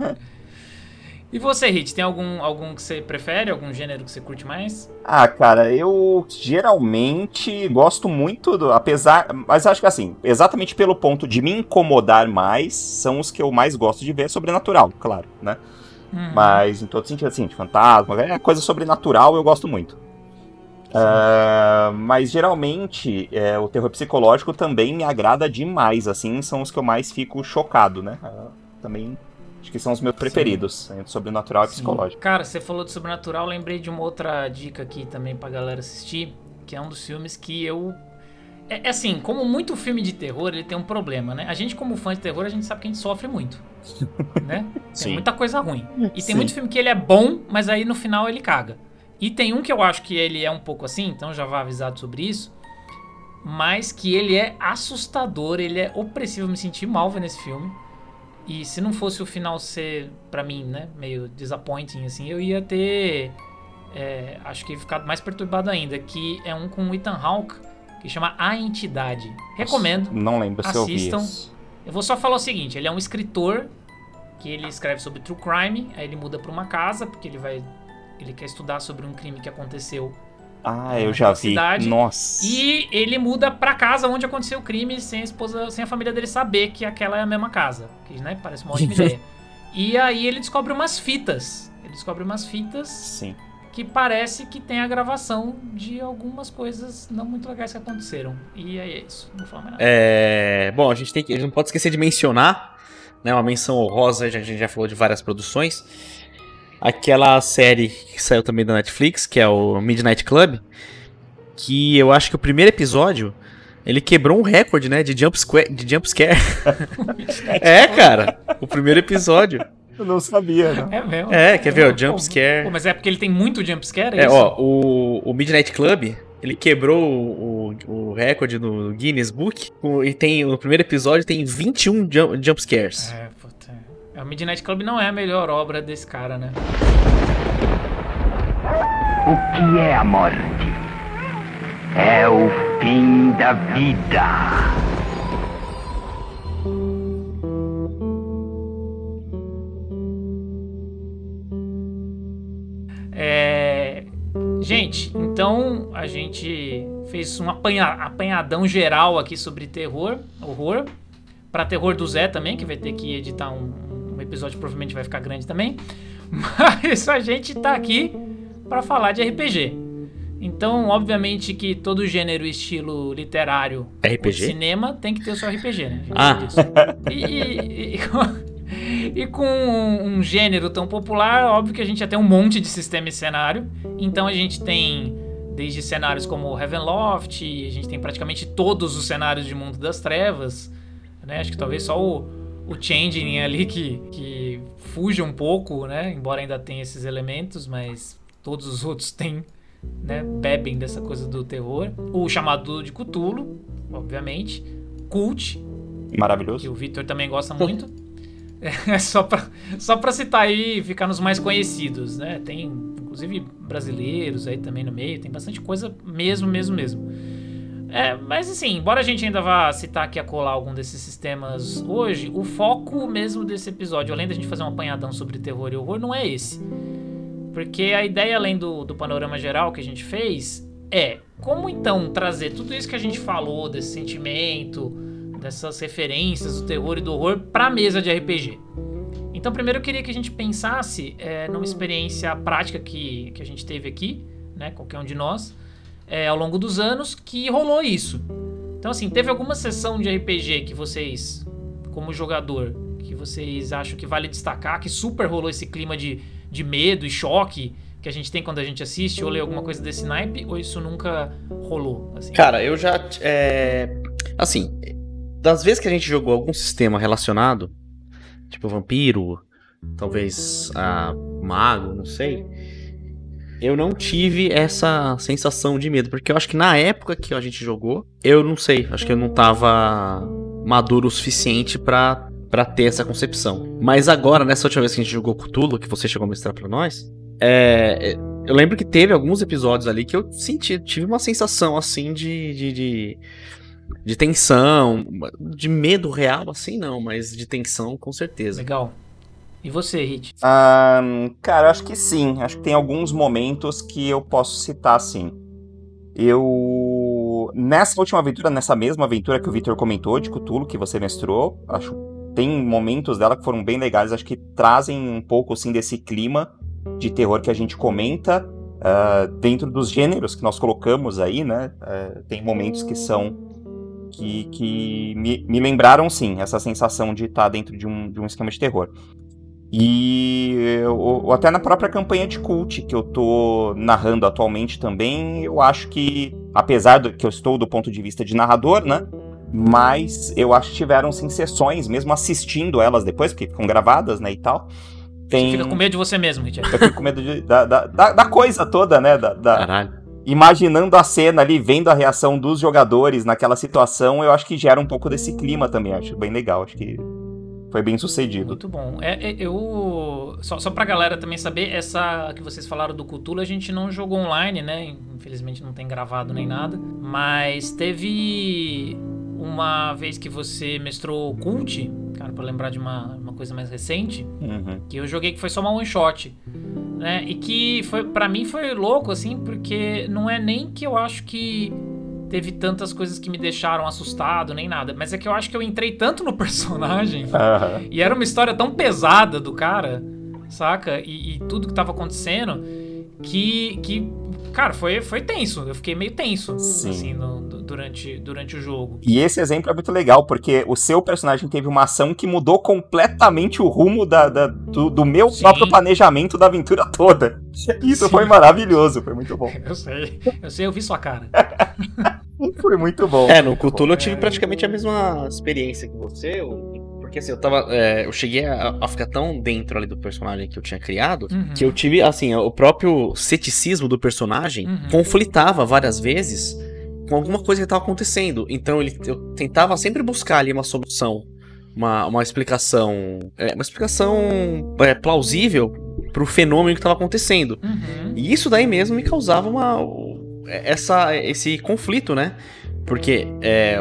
S1: E você, Hit, tem algum, algum que você prefere? Algum gênero que você curte mais?
S2: Ah, cara, eu geralmente gosto muito do. Apesar. Mas acho que assim, exatamente pelo ponto de me incomodar mais, são os que eu mais gosto de ver sobrenatural, claro, né?
S1: Hum.
S2: Mas em todo sentido, assim, de fantasma, é coisa sobrenatural eu gosto muito. Ah, mas geralmente é, o terror psicológico também me agrada demais, assim, são os que eu mais fico chocado, né? Ah, também acho que são os meus preferidos, entre sobrenatural e psicológico.
S1: Cara, você falou de sobrenatural, lembrei de uma outra dica aqui também pra galera assistir, que é um dos filmes que eu. É, é assim, como muito filme de terror, ele tem um problema, né? A gente, como fã de terror, a gente sabe que a gente sofre muito. né? Tem
S3: Sim.
S1: muita coisa ruim. E
S2: Sim.
S1: tem muito filme que ele é bom, mas aí no final ele caga. E tem um que eu acho que ele é um pouco assim, então já vá avisado sobre isso. Mas que ele é assustador, ele é opressivo. Eu me senti mal vendo esse filme. E se não fosse o final ser, pra mim, né, meio disappointing, assim, eu ia ter. é, acho que ficado mais perturbado ainda. Que é um com o Ethan Hawke, que chama A Entidade. Recomendo.
S2: Não lembro se eu vi
S1: Assistam.
S2: isso.
S1: Eu vou só falar o seguinte: ele é um escritor que ele escreve sobre true crime, aí ele muda pra uma casa porque ele vai ele quer estudar sobre um crime que aconteceu
S2: Ah, eu já vi.
S1: cidade.
S2: Nossa.
S1: e ele muda pra casa onde aconteceu o crime sem a esposa, sem a família dele saber que aquela é a mesma casa, que né, parece uma ótima ideia. E aí ele descobre umas fitas. Ele descobre umas fitas
S2: Sim.
S1: que parece que tem a gravação de algumas coisas não muito legais que aconteceram. E aí é isso, não vou falar mais nada.
S3: É, bom, a gente tem que, a gente não pode esquecer de mencionar, né, uma menção honrosa, já- a gente já falou de várias produções. Aquela série que saiu também da Netflix, que é o Midnight Club, que eu acho que o primeiro episódio ele quebrou um recorde, né, de jump, squa- de jump scare. é, cara, o primeiro episódio.
S2: Eu não sabia, não.
S1: É mesmo.
S3: É, quer ver,
S1: Pô,
S3: jump scare.
S1: pô, mas é porque ele tem muito jumpscare, é,
S3: É,
S1: isso?
S3: ó, o, o Midnight Club, ele quebrou o, o, o recorde no Guinness Book com- e tem no primeiro episódio tem 21 jump, jump scares.
S1: É, O Midnight Club não é a melhor obra desse cara, né?
S5: O que é a morte? É o fim da vida.
S1: É, Gente, então a gente fez um apanha- apanhadão geral aqui sobre terror, horror. Pra terror do Zé também, que vai ter que editar um, um episódio, provavelmente vai ficar grande também. Mas a gente tá aqui pra falar de RPG. Então, obviamente que todo gênero e estilo literário
S3: RPG?
S1: cinema tem que ter o seu RPG, né?
S3: Ah.
S1: E, e- e com, e com um gênero tão popular, óbvio que a gente já tem um monte de sistema e cenário. Então a gente tem desde cenários como Heavenloft, a gente tem praticamente todos os cenários de Mundo das Trevas. Né? Acho que talvez só o, o Changeling ali que, que fuja um pouco, né? Embora ainda tenha esses elementos, mas todos os outros têm, né? Bebem dessa coisa do terror. O chamado de Cthulhu, obviamente. Cult, que
S2: Maravilhoso.
S1: o Victor também gosta muito. É só pra, só pra citar aí e ficar nos mais conhecidos, né? Tem, inclusive, brasileiros aí também no meio, tem bastante coisa mesmo, mesmo, mesmo. É, mas assim, embora a gente ainda vá citar aqui a colar algum desses sistemas hoje, o foco mesmo desse episódio, além da gente fazer um apanhadão sobre terror e horror, não é esse. Porque a ideia, além do, do panorama geral que a gente fez, é como então trazer tudo isso que a gente falou, desse sentimento, dessas referências do terror e do horror pra mesa de RPG. Então, primeiro eu queria que a gente pensasse é, numa experiência prática que, que a gente teve aqui, né, qualquer um de nós, é, ao longo dos anos, que rolou isso. Então, assim, teve alguma sessão de RPG que vocês, como jogador, que vocês acham que vale destacar, que super rolou esse clima de, de medo e choque que a gente tem quando a gente assiste ou lê alguma coisa desse naipe, ou isso nunca rolou? Assim?
S3: Cara, eu já. É, assim, das vezes que a gente jogou algum sistema relacionado, tipo vampiro, talvez a mago, não sei. Eu não tive essa sensação de medo, porque eu acho que na época que a gente jogou, eu não sei, acho que eu não tava maduro o suficiente pra, pra ter essa concepção. Mas agora, nessa última vez que a gente jogou Cthulhu, que você chegou a mostrar pra nós, é, eu lembro que teve alguns episódios ali que eu senti, tive uma sensação assim de, de, de, de tensão, de medo real, assim não, mas de tensão com certeza.
S1: Legal. E você, Hit?
S2: Ahn, cara, acho que sim. Acho que tem alguns momentos que eu posso citar sim. Eu. Nessa última aventura, nessa mesma aventura que o Victor comentou, de Cthulhu, que você mestrou, acho tem momentos dela que foram bem legais, acho que trazem um pouco assim desse clima de terror que a gente comenta. ah, dentro dos gêneros que nós colocamos aí, né? ah, tem momentos que são. que, que me, me lembraram sim, essa sensação de estar dentro de um, de um esquema de terror. E eu- até na própria campanha de cult que eu tô narrando atualmente também, eu acho que, apesar do que eu estou do ponto de vista de narrador, né? Mas eu acho que tiveram sim sessões, mesmo assistindo elas depois, porque ficam gravadas, né, e tal. Tem...
S1: Você fica com medo de você mesmo, Hit.
S2: Eu fico com medo de- da, da, da, da coisa toda, né? Da, da-
S3: Caralho.
S2: Imaginando a cena ali, vendo a reação dos jogadores naquela situação, eu acho que gera um pouco desse clima também. Acho bem legal, acho que foi bem sucedido.
S1: Muito bom. É, é, eu. Só, só pra galera também saber, essa que vocês falaram do Cthulhu, a gente não jogou online, né? Infelizmente não tem gravado nem nada. Mas teve uma vez que você mestrou Cult, cara, pra lembrar de uma, uma coisa mais recente,
S2: Uhum.
S1: que eu joguei que foi só uma one shot. Né? E que foi para mim foi louco assim, porque não é nem que eu acho que teve tantas coisas que me deixaram assustado nem nada, mas é que eu acho que eu entrei tanto no personagem
S2: Aham.
S1: e era uma história tão pesada do cara, saca? E, e tudo que tava acontecendo que, que cara, foi, foi tenso. Eu fiquei meio tenso
S2: Sim.
S1: assim no- du- durante, durante o jogo.
S2: E esse exemplo é muito legal, porque o seu personagem teve uma ação que mudou completamente o rumo da, da- do, do meu
S1: Sim.
S2: próprio planejamento da aventura toda. Isso
S1: Sim.
S2: foi maravilhoso, foi muito bom.
S1: Eu sei, eu sei, eu vi sua cara.
S2: Foi muito bom.
S3: É, no. Cthulhu eu tive praticamente a mesma experiência que você. eu- Porque assim, eu tava. é, eu cheguei a, a ficar tão dentro ali do personagem que eu tinha criado.
S1: Uhum.
S3: Que eu tive, assim, o próprio ceticismo do personagem
S1: Uhum.
S3: conflitava várias vezes com alguma coisa que estava acontecendo. Então ele, eu tentava sempre buscar ali uma solução, uma, uma explicação. é, uma explicação é, plausível pro fenômeno que estava acontecendo.
S1: Uhum.
S3: E isso daí mesmo me causava uma. Essa, esse conflito, né? Porque é,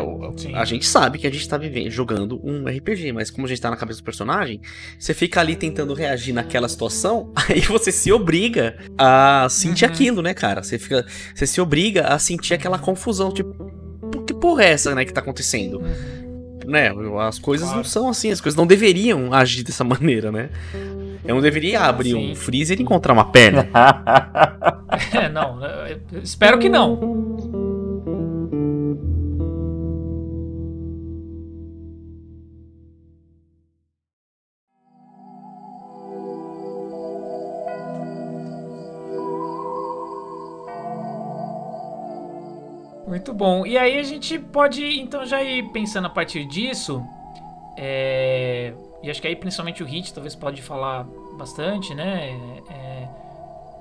S3: a gente sabe que a gente tá vivendo, jogando um RPG, mas como a gente tá na cabeça do personagem, você fica ali tentando reagir naquela situação, aí você se obriga a sentir
S1: Uhum.
S3: aquilo, né, cara? Você fica. Você se obriga a sentir aquela confusão, tipo, "Pô, que porra é essa, né, que tá acontecendo?
S1: Uhum.
S3: Né? As coisas
S1: Claro.
S3: não são assim, as coisas não deveriam agir dessa maneira, né? Eu não deveria abrir
S1: Sim.
S3: um freezer e encontrar uma perna.
S1: É, não, espero que não. Muito bom. E aí a gente pode então já ir pensando a partir disso. é, E acho que aí principalmente o Hit talvez pode falar bastante, né? É,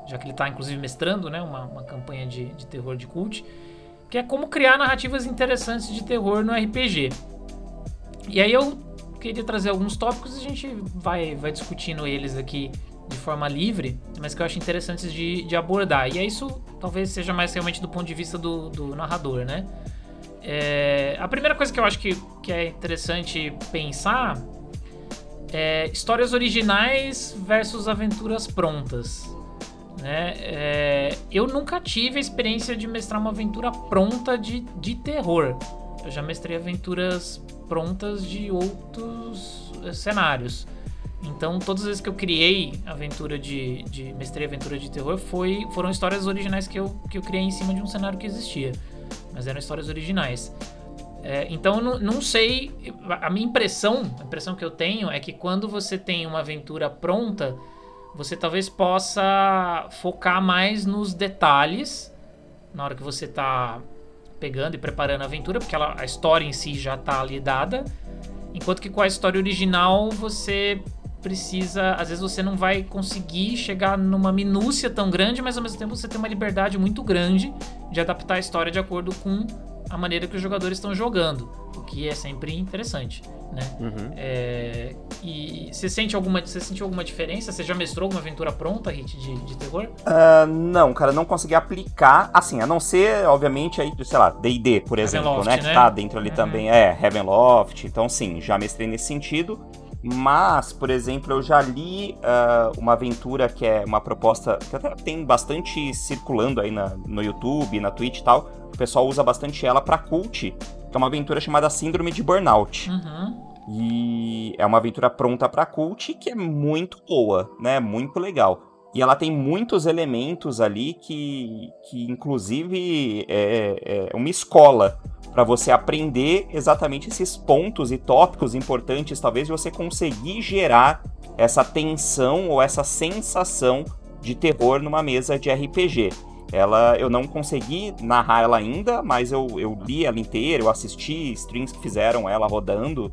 S1: já que ele está inclusive mestrando, né, uma, uma campanha de, de terror de cult, que é como criar narrativas interessantes de terror no RPG. E aí eu queria trazer alguns tópicos e a gente vai, vai discutindo eles aqui de forma livre, mas que eu acho interessantes de, de abordar. E é isso talvez seja mais realmente do ponto de vista do, do narrador, né? É, a primeira coisa que eu acho que, que é interessante pensar é histórias originais versus aventuras prontas. Né? É, eu nunca tive a experiência de mestrar uma aventura pronta de, de terror. Eu já mestrei aventuras prontas de outros eh, cenários. Então, todas as vezes que eu criei aventura de, de mestrei aventura de terror, foi, foram histórias originais que eu, que eu criei em cima de um cenário que existia. Mas eram histórias originais. É, então, não, não sei. A minha impressão, a impressão que eu tenho é que quando você tem uma aventura pronta, você talvez possa focar mais nos detalhes na hora que você tá pegando e preparando a aventura, porque ela, a história em si já tá ali dada. Enquanto que com a história original você precisa, às vezes você não vai conseguir chegar numa minúcia tão grande, mas ao mesmo tempo você tem uma liberdade muito grande de adaptar a história de acordo com a maneira que os jogadores estão jogando, o que é sempre interessante, né?
S3: Uhum.
S1: É, e você sente alguma, você sentiu alguma diferença? Você já mestrou alguma aventura pronta, Hit, de, de terror?
S2: Ah, não, cara, não consegui aplicar, assim, a não ser, obviamente, aí, sei lá, D&D, por exemplo,
S1: Ravenloft,
S2: né, que
S1: né?
S2: tá dentro ali
S1: Uhum.
S2: também, é, Heavenloft, então sim, já mestrei nesse sentido, Mas, por exemplo, eu já li uh, uma aventura que é uma proposta que até tem bastante circulando aí na, no YouTube, na Twitch e tal. O pessoal usa bastante ela para cult, que é uma aventura chamada Síndrome de Burnout.
S1: Uhum.
S2: E é uma aventura pronta para cult que é muito boa, né? Muito legal. E ela tem muitos elementos ali que, que inclusive, é, é uma escola para você aprender exatamente esses pontos e tópicos importantes, talvez, você conseguir gerar essa tensão ou essa sensação de terror numa mesa de RPG. Ela, eu não consegui narrar ela ainda, mas eu, eu li ela inteira, eu assisti streams que fizeram ela rodando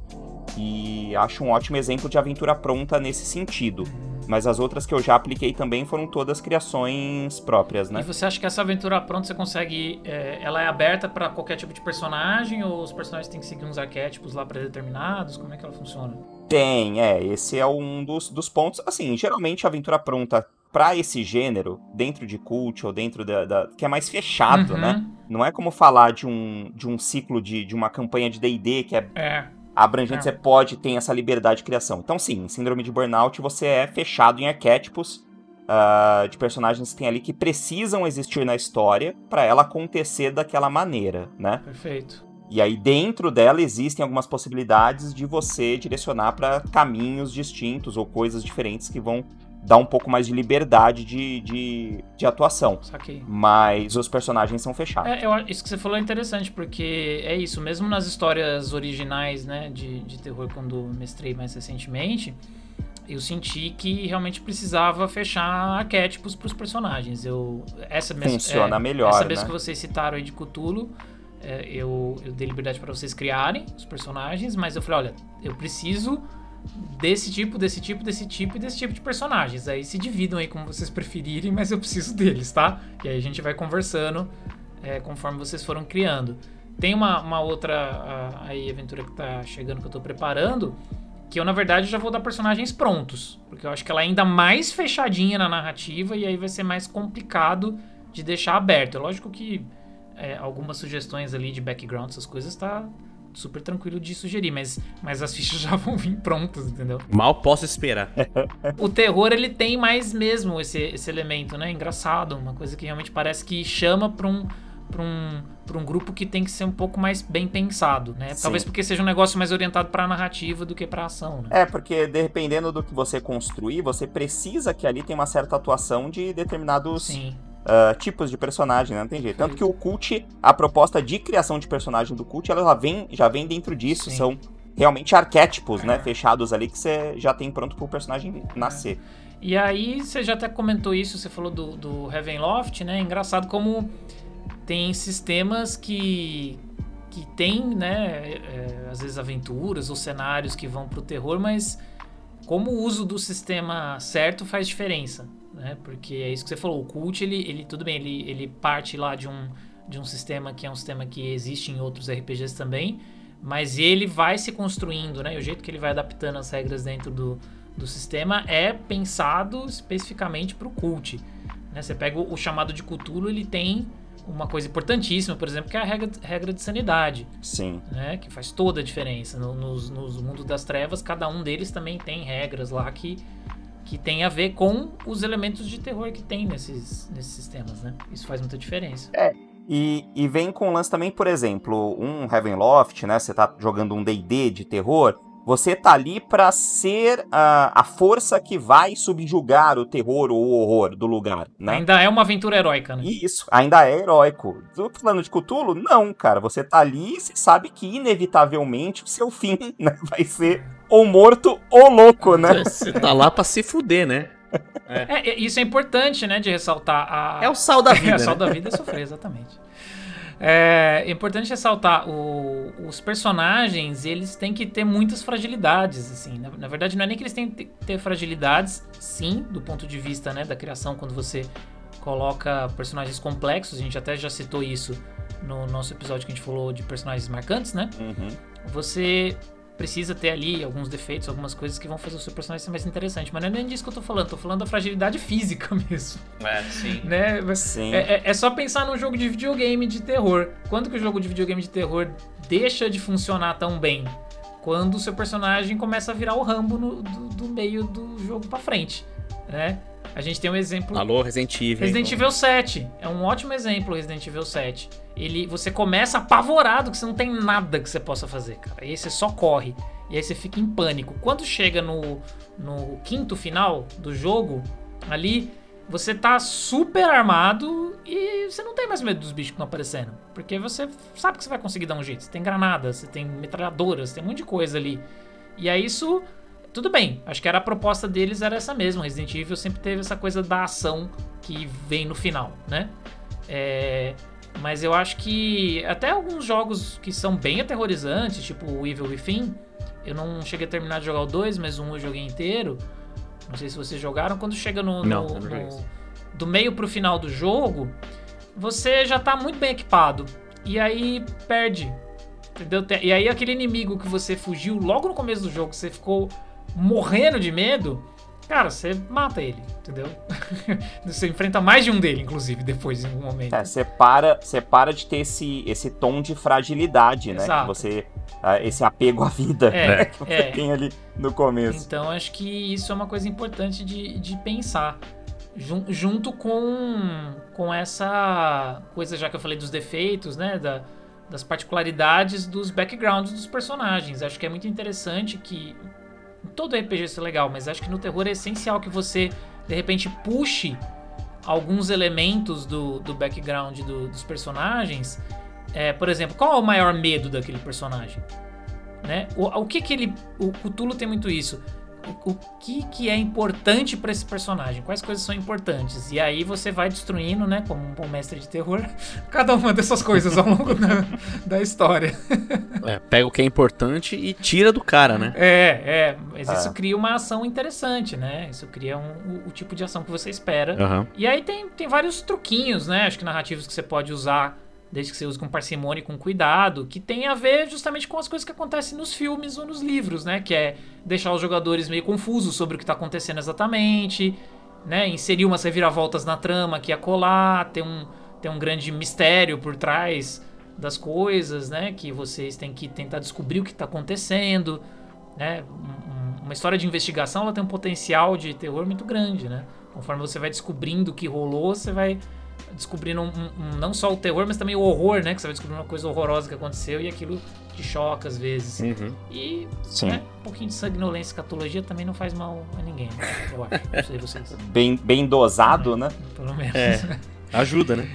S2: e acho um ótimo exemplo de aventura pronta nesse sentido. Mas as outras que eu já apliquei também foram todas criações próprias, né?
S1: E você acha que essa aventura pronta você consegue. É, ela é aberta para qualquer tipo de personagem ou os personagens têm que seguir uns arquétipos lá pré-determinados? Como é que ela funciona?
S2: Tem, é. Esse é um dos, dos pontos. Assim, geralmente a aventura pronta para esse gênero, dentro de cult ou dentro da, da. que é mais fechado,
S1: Uhum.
S2: né? Não é como falar de um, de um ciclo de, de uma campanha de DD que é
S1: É.
S2: abrangente, você pode ter essa liberdade de criação. Então, sim, em Síndrome de Burnout você é fechado em arquétipos ah, de personagens que tem ali que precisam existir na história para ela acontecer daquela maneira, né?
S1: Perfeito.
S2: E aí dentro dela existem algumas possibilidades de você direcionar para caminhos distintos ou coisas diferentes que vão dar um pouco mais de liberdade de, de, de atuação.
S1: Saquei.
S2: Mas os personagens são fechados.
S1: É, eu, isso que você falou é interessante, porque é isso, mesmo nas histórias originais, né, de, de terror, quando mestrei mais recentemente, eu senti que realmente precisava fechar arquétipos pros personagens. Eu, essa mes-
S2: Funciona
S1: é,
S2: melhor,
S1: Essa vez
S2: né?
S1: que vocês citaram aí de Cthulhu, é, eu, eu dei liberdade para vocês criarem os personagens, mas eu falei, olha, eu preciso desse tipo, desse tipo, desse tipo e desse tipo de personagens. Aí se dividam aí como vocês preferirem, mas eu preciso deles, tá? E aí a gente vai conversando é, conforme vocês foram criando. Tem uma, uma outra ah, aí aventura que tá chegando que eu tô preparando, que eu na verdade já vou dar personagens prontos, porque eu acho que ela é ainda mais fechadinha na narrativa e aí vai ser mais complicado de deixar aberto. É lógico que é, algumas sugestões ali de background, essas coisas, tá super tranquilo de sugerir, mas, mas as fichas já vão vir prontas, entendeu?
S3: Mal posso esperar.
S1: O terror, ele tem mais mesmo esse, esse elemento, né? Engraçado, uma coisa que realmente parece que chama pra um, pra um, pra um grupo que tem que ser um pouco mais bem pensado, né?
S2: Sim.
S1: Talvez porque seja um negócio mais orientado pra narrativa do que pra ação, né?
S2: É, porque dependendo do que você construir, você precisa que ali tenha uma certa atuação de determinados
S1: Sim.
S2: Ah, tipos de personagem, né? Não tem jeito. Tanto que o cult, a proposta de criação de personagem do cult, ela já vem, já vem dentro disso.
S1: Sim.
S2: São realmente arquétipos,
S1: É.
S2: né? Fechados ali que você já tem pronto pro personagem nascer.
S1: E aí, você já até comentou isso, você falou do, do Ravenloft, né? Engraçado como tem sistemas que, que tem, né? é, às vezes aventuras ou cenários que vão pro terror, mas como o uso do sistema certo faz diferença, né? Porque é isso que você falou, o cult, ele, ele tudo bem, ele, ele parte lá de um, de um sistema que é um sistema que existe em outros RPGs também, mas ele vai se construindo, né? E o jeito que ele vai adaptando as regras dentro do, do sistema é pensado especificamente para o cult. Né? Você pega o, o chamado de Cthulhu, ele tem uma coisa importantíssima, por exemplo, que é a regra, regra de sanidade,
S2: Sim.
S1: né? que faz toda a diferença. No, nos, nos mundos das trevas, cada um deles também tem regras lá que, que tem a ver com os elementos de terror que tem nesses, nesses sistemas. Né? Isso faz muita diferença.
S2: E, e vem com o lance também, por exemplo, um Heavenloft, né? Você tá jogando um D&D de terror, você tá ali pra ser a, a força que vai subjugar o terror ou o horror do lugar, né?
S1: Ainda é uma aventura heróica, né?
S2: Isso, ainda é heróico. Do plano de Cthulhu, não, cara. Você tá ali e você sabe que, inevitavelmente, o seu fim né, vai ser ou morto ou louco, né?
S3: Você tá lá pra se fuder, né?
S1: É, é, isso é importante, né, de ressaltar a...
S3: É o sal da vida.
S1: É, o sal
S3: né?
S1: da vida é sofrer, exatamente. É importante ressaltar, o- os personagens, eles têm que ter muitas fragilidades, assim. Na, na verdade, não é nem que eles têm que ter fragilidades, sim, do ponto de vista, né, da criação, quando você coloca personagens complexos, a gente até já citou isso no nosso episódio que a gente falou de personagens marcantes, né?
S2: Uhum.
S1: Você precisa ter ali alguns defeitos, algumas coisas que vão fazer o seu personagem ser mais interessante. Mas não é nem disso que eu tô falando, tô falando da fragilidade física mesmo,
S3: É, sim.
S1: né?
S2: Sim.
S1: É, é- é só pensar num jogo de videogame de terror. Quando que o jogo de videogame de terror deixa de funcionar tão bem? quando o seu personagem começa a virar o Rambo no- do, do meio do jogo pra frente, né? A gente tem um exemplo
S3: Alô, Resident Evil.
S1: Resident Evil 7 é um ótimo exemplo, Resident Evil 7. Ele, você começa apavorado que você não tem nada que você possa fazer, cara. E aí você só corre. E aí você fica em pânico. Quando chega no, no quinto final do jogo, ali, você tá super armado e você não tem mais medo dos bichos que estão aparecendo. Porque você sabe que você vai conseguir dar um jeito. Você tem granadas, você tem metralhadoras, tem um monte de coisa ali. E aí isso tudo bem, acho que era a proposta deles era essa mesma. Resident Evil sempre teve essa coisa da ação que vem no final, né? É, mas eu acho que até alguns jogos que são bem aterrorizantes, tipo o Evil Within, eu não cheguei a terminar de jogar o 2, mas um eu joguei inteiro. Não sei se vocês jogaram. Quando chega no,
S3: Não,
S1: no-
S3: joguei
S1: no- do meio pro final do jogo, você já tá muito bem equipado. E aí perde. Entendeu? Te- E aí aquele inimigo que você fugiu logo no começo do jogo, você ficou morrendo de medo, cara, você mata ele, entendeu? você enfrenta mais de um dele, inclusive, depois, em algum momento.
S2: É, você para, você para de ter esse, esse tom de fragilidade, né? Que você, ah, esse apego à vida
S1: É,
S2: que você
S1: é.
S2: tem ali no começo.
S1: Então acho que isso é uma coisa importante de, de pensar. Jun- junto com, com essa coisa, já que eu falei dos defeitos, né? Da, das particularidades dos backgrounds dos personagens. Acho que é muito interessante que. Todo RPG isso é legal, mas acho que no terror é essencial que você, de repente, puxe alguns elementos do, do background do- dos personagens. É, por exemplo, qual é o maior medo daquele personagem? né? O, o que que ele. O Cthulhu tem muito isso. O, que que é importante pra esse personagem? Quais coisas são importantes? E aí você vai destruindo, né? Como um bom mestre de terror, cada uma dessas coisas ao longo da, da história.
S3: É, pega o que é importante e tira do cara, né?
S1: É, é. Mas
S2: É.
S1: isso cria uma ação interessante, né? Isso cria um- o, o tipo de ação que você espera.
S3: Aham.
S1: E aí tem, tem vários truquinhos, né? Acho que narrativos que você pode usar, desde que você use com parcimônia e com cuidado, que tem a ver justamente com as coisas que acontecem nos filmes ou nos livros, né? Que é deixar os jogadores meio confusos sobre o que tá acontecendo exatamente, né? Inserir umas reviravoltas na trama que ia colar, ter um, ter um grande mistério por trás das coisas, né? Que vocês têm que tentar descobrir o que tá acontecendo, né? Um- um- Uma história de investigação, ela tem um potencial de terror muito grande, né? Conforme você vai descobrindo o que rolou, você vai descobrindo um- um- não só o terror, mas também o horror, né? Que você vai descobrindo uma coisa horrorosa que aconteceu e aquilo te choca às vezes.
S3: Uhum.
S1: E
S2: Sim.
S1: né, um pouquinho de sanguinolência e escatologia também não faz mal a ninguém, né? eu acho. Não sei vocês.
S2: Bem, bem dosado, né?
S1: Pelo menos.
S3: É. Ajuda, né?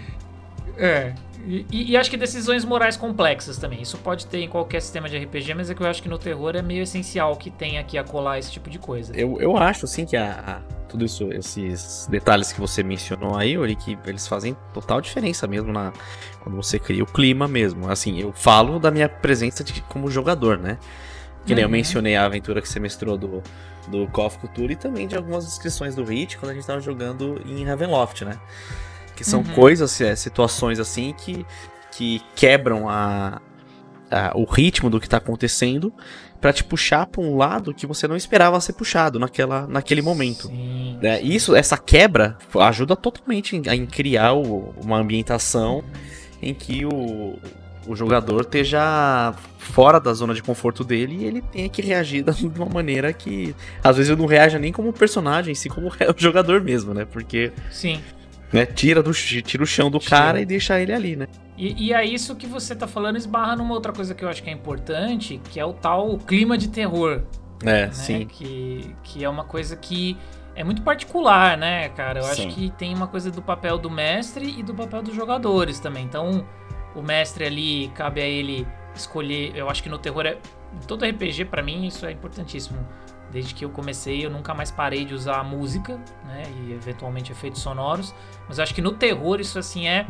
S1: É. E, e- e acho que decisões morais complexas também. Isso pode ter em qualquer sistema de RPG, mas é que eu acho que no terror é meio essencial que tenha aqui a colar esse tipo de coisa.
S3: Eu, eu acho, assim, que a, a- tudo isso, esses detalhes que você mencionou aí, Ori, que eles fazem total diferença mesmo na, quando você cria o clima mesmo. Assim, eu falo da minha presença de- como jogador, né? Que nem eu
S1: Uhum.
S3: mencionei a aventura que você mestrou do, do Call of Cthulhu e também de algumas descrições do Hit quando a gente tava jogando em Ravenloft, né? Que são
S1: Uhum.
S3: coisas, é, situações assim que, que quebram a, a- o ritmo do que tá acontecendo pra te puxar pra um lado que você não esperava ser puxado naquela, naquele momento.
S1: Sim.
S3: né? Isso, essa quebra ajuda totalmente em, em criar o- uma ambientação em que o, o jogador esteja fora da zona de conforto dele e ele tenha que reagir de uma maneira que às vezes ele não reaja nem como personagem, em si como o jogador mesmo, né? Porque
S1: Sim.
S3: Né, tira, do, tira o chão do
S1: Tira.
S3: cara e deixa ele ali, né?
S1: E, e é isso que você tá falando esbarra numa outra coisa que eu acho que é importante, que é o tal clima de terror.
S3: É,
S1: né?
S3: sim.
S1: Que, que é uma coisa que é muito particular, né, cara? Eu
S2: Sim.
S1: acho que tem uma coisa do papel do mestre e do papel dos jogadores também. Então, o mestre ali, cabe a ele escolher. Eu acho que no terror é. Em todo RPG, pra mim, isso é importantíssimo. Desde que eu comecei, eu nunca mais parei de usar a música, né? E eventualmente efeitos sonoros. Mas eu acho que no terror isso assim é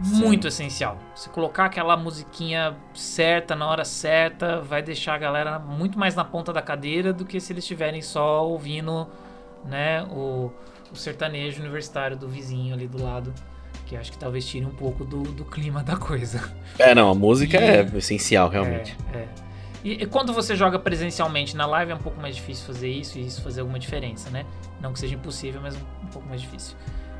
S1: muito essencial. Se colocar aquela musiquinha certa na hora certa, vai deixar a galera muito mais na ponta da cadeira do que se eles estiverem só ouvindo, né, o, o sertanejo universitário do vizinho ali do lado, que acho que talvez tire um pouco do, do clima da coisa.
S3: É, não, a música
S1: E-
S3: é essencial, realmente.
S1: É, é. E, e quando você joga presencialmente na live é um pouco mais difícil fazer isso e isso fazer alguma diferença, né? Não que seja impossível, mas um, um pouco mais difícil.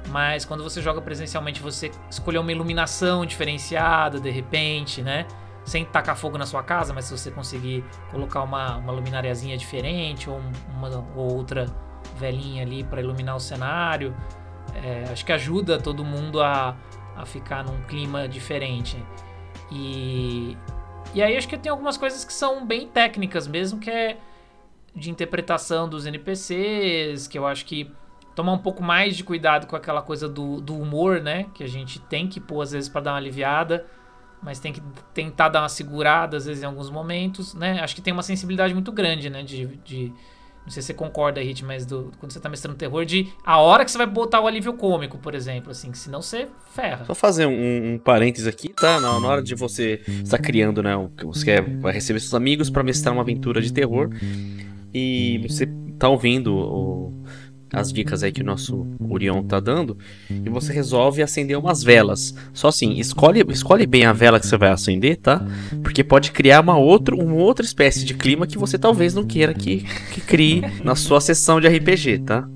S1: Mas quando você joga presencialmente, você escolher uma iluminação diferenciada de repente, né? sem tacar fogo na sua casa, mas se você conseguir colocar uma, uma luminariazinha diferente ou um- uma ou outra velhinha ali para iluminar o cenário, é, acho que ajuda todo mundo a, a ficar num clima diferente. E, e aí acho que tem algumas coisas que são bem técnicas mesmo, que é de interpretação dos NPCs, que eu acho que tomar um pouco mais de cuidado com aquela coisa do, do humor, né? Que a gente tem que pôr às vezes para dar uma aliviada, mas tem que tentar dar uma segurada às vezes em alguns momentos, né? Acho que tem uma sensibilidade muito grande, né? De, de não sei se você concorda, Hit, mas do, quando você tá mestrando terror, de a hora que você vai botar o alívio cômico, por exemplo, assim, que senão você ferra.
S3: Só fazer um, um parênteses aqui, tá? Na, na hora de você estar criando, né? Você quer, vai receber seus amigos pra mestrar uma aventura de terror. E você tá ouvindo o- as dicas aí que o nosso Orion tá dando. E você resolve acender umas velas. Só assim, escolhe, escolhe bem a vela que você vai acender, tá? Porque pode criar uma, outro, uma outra espécie de clima que você talvez não queira que, que crie na sua sessão de RPG, tá?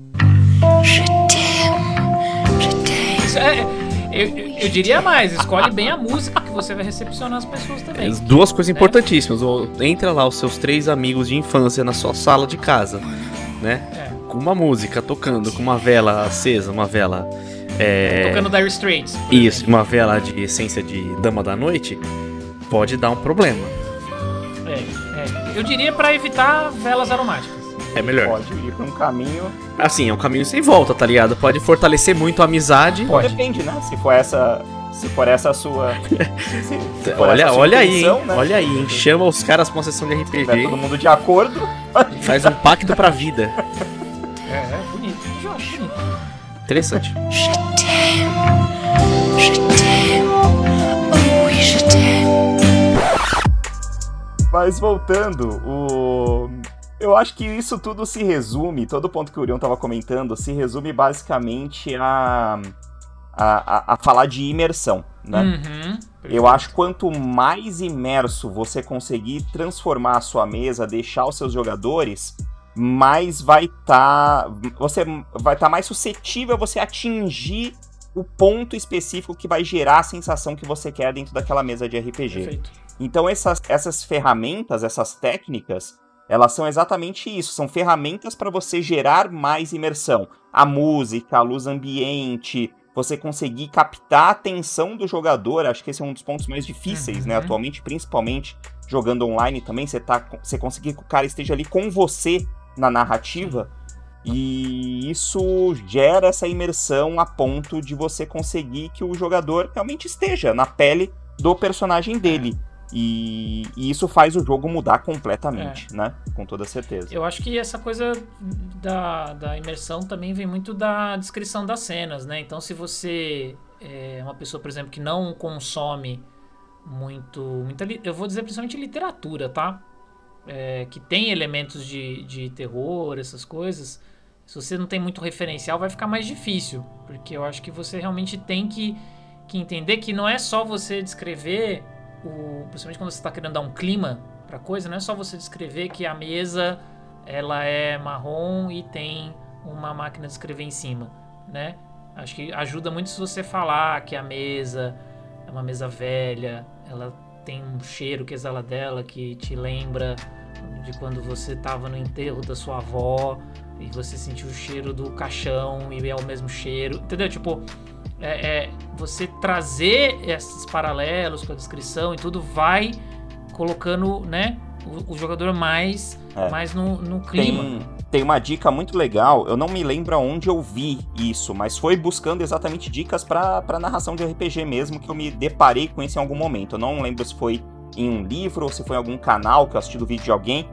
S1: É- eu, eu- diria mais, escolhe bem a música que você vai recepcionar as pessoas também.
S3: As Duas coisas importantíssimas. Ou Entra lá os seus três amigos de infância na sua sala de casa, né?
S1: É.
S3: Com uma música tocando, com uma vela acesa, uma vela. É...
S1: Tocando Dire Straits.
S3: Isso, uma vela de essência de Dama da Noite, pode dar um problema.
S1: É, é. Eu diria pra evitar velas aromáticas.
S3: É melhor.
S2: Pode ir pra um caminho.
S3: Assim, é um caminho sem volta, tá ligado? Pode fortalecer muito a amizade.
S1: Pode.
S2: Depende, né? Se for essa. Se for essa a sua. se- se for
S3: Olha,
S2: essa sua
S3: olha aí, hein?
S2: né?
S3: Olha aí, hein? Chama os caras pra uma sessão de RPG
S2: todo mundo de acordo.
S3: faz um pacto pra vida. Interessante.
S2: Mas voltando, o. Eu acho que isso tudo se resume, todo o ponto que o Urion tava comentando, se resume basicamente a. a, a, a falar de imersão, né?
S1: Uhum.
S2: Eu acho que quanto mais imerso você conseguir transformar a sua mesa, deixar os seus jogadores, mais vai estar. você vai estar mais suscetível a você atingir o ponto específico que vai gerar a sensação que você quer dentro daquela mesa de RPG.
S1: Perfeito.
S2: Então essas, essas ferramentas, essas técnicas, elas são exatamente isso, são ferramentas para você gerar mais imersão. A música, a luz ambiente, você conseguir captar a atenção do jogador, acho que esse é um dos pontos mais difíceis, né,
S1: Uhum.
S2: atualmente, principalmente jogando online também, você tá você conseguir que o cara esteja ali com você na narrativa. E isso gera essa imersão a ponto de você conseguir que o jogador realmente esteja na pele do personagem dele. E, e isso faz o jogo mudar completamente, né? Com toda certeza.
S1: Eu acho que essa coisa da, da imersão também vem muito da descrição das cenas, né? Então, se você é uma pessoa, por exemplo, que não consome muito. Muita, eu vou dizer principalmente literatura, tá? É, que tem elementos de, de terror, essas coisas. Se você não tem muito referencial, vai ficar mais difícil. Porque eu acho que você realmente tem que, que entender que não é só você descrever, o, principalmente quando você está querendo dar um clima pra coisa, não é só você descrever que a mesa ela é marrom e tem uma máquina de escrever em cima, né? Acho que ajuda muito se você falar que a mesa é uma mesa velha, ela tem um cheiro que exala dela que te lembra de quando você estava no enterro da sua avó e você sentiu o cheiro do caixão e é o mesmo cheiro, entendeu? Tipo, é, é, você trazer esses paralelos com a descrição e tudo vai colocando, né, o, o jogador mais,
S2: É.
S1: mais no, no clima.
S2: Tem, tem uma dica muito legal, eu não me lembro aonde eu vi isso, mas foi buscando exatamente dicas pra narração de RPG mesmo que eu me deparei com isso em algum momento. Eu não lembro se foi em um livro ou se foi em algum canal que eu assisti do vídeo de alguém,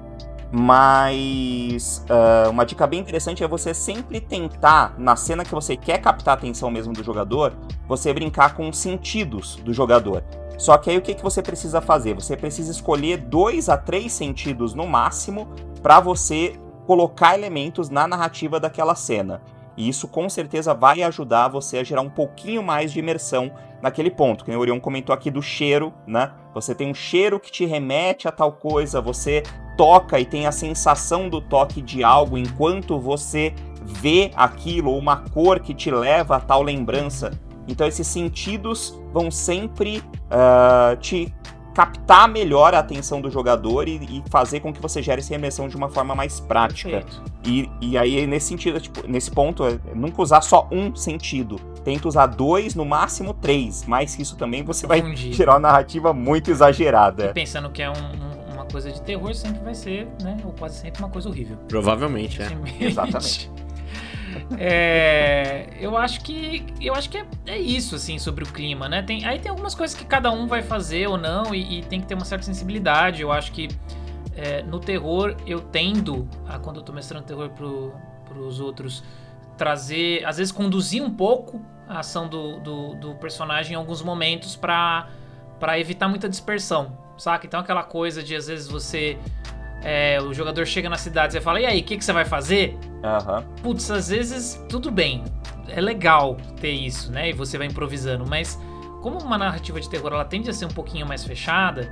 S2: mas ah, uma dica bem interessante é você sempre tentar, na cena que você quer captar a atenção mesmo do jogador, você brincar com os sentidos do jogador. Só que aí o que, que você precisa fazer? Você precisa escolher dois a três sentidos no máximo para você colocar elementos na narrativa daquela cena. E isso com certeza vai ajudar você a gerar um pouquinho mais de imersão naquele ponto. Que o Orion comentou aqui do cheiro, né? Você tem um cheiro que te remete a tal coisa, você toca e tem a sensação do toque de algo enquanto você vê aquilo, ou uma cor que te leva a tal lembrança. Então esses sentidos vão sempre ah, te captar melhor a atenção do jogador e, e fazer com que você gere essa imersão de uma forma mais prática. E, e aí, nesse sentido, tipo, nesse ponto, é nunca usar só um sentido. Tenta usar dois, no máximo três. Mais que isso também, você vai
S1: Confundir.
S2: tirar uma narrativa muito
S1: E
S2: exagerada.
S1: pensando que é um- um- uma coisa de terror, sempre vai ser, né? Ou quase sempre uma coisa horrível.
S3: Provavelmente, é.
S2: Exatamente.
S1: É, eu acho que eu acho que é, é isso assim sobre o clima, né? Tem, aí tem algumas coisas que cada um vai fazer ou não e, e tem que ter uma certa sensibilidade. Eu acho que é, no terror eu tendo a quando eu tô mestrando terror pro, pros outros trazer, às vezes conduzir um pouco a ação do, do, do personagem em alguns momentos pra para evitar muita dispersão, saca? Então aquela coisa de às vezes você é, o jogador chega na cidade e você fala, e aí, o que, que você vai fazer?
S2: Aham.
S1: Putz, às vezes tudo bem, é legal ter isso, né? E você vai improvisando, mas como uma narrativa de terror ela tende a ser um pouquinho mais fechada,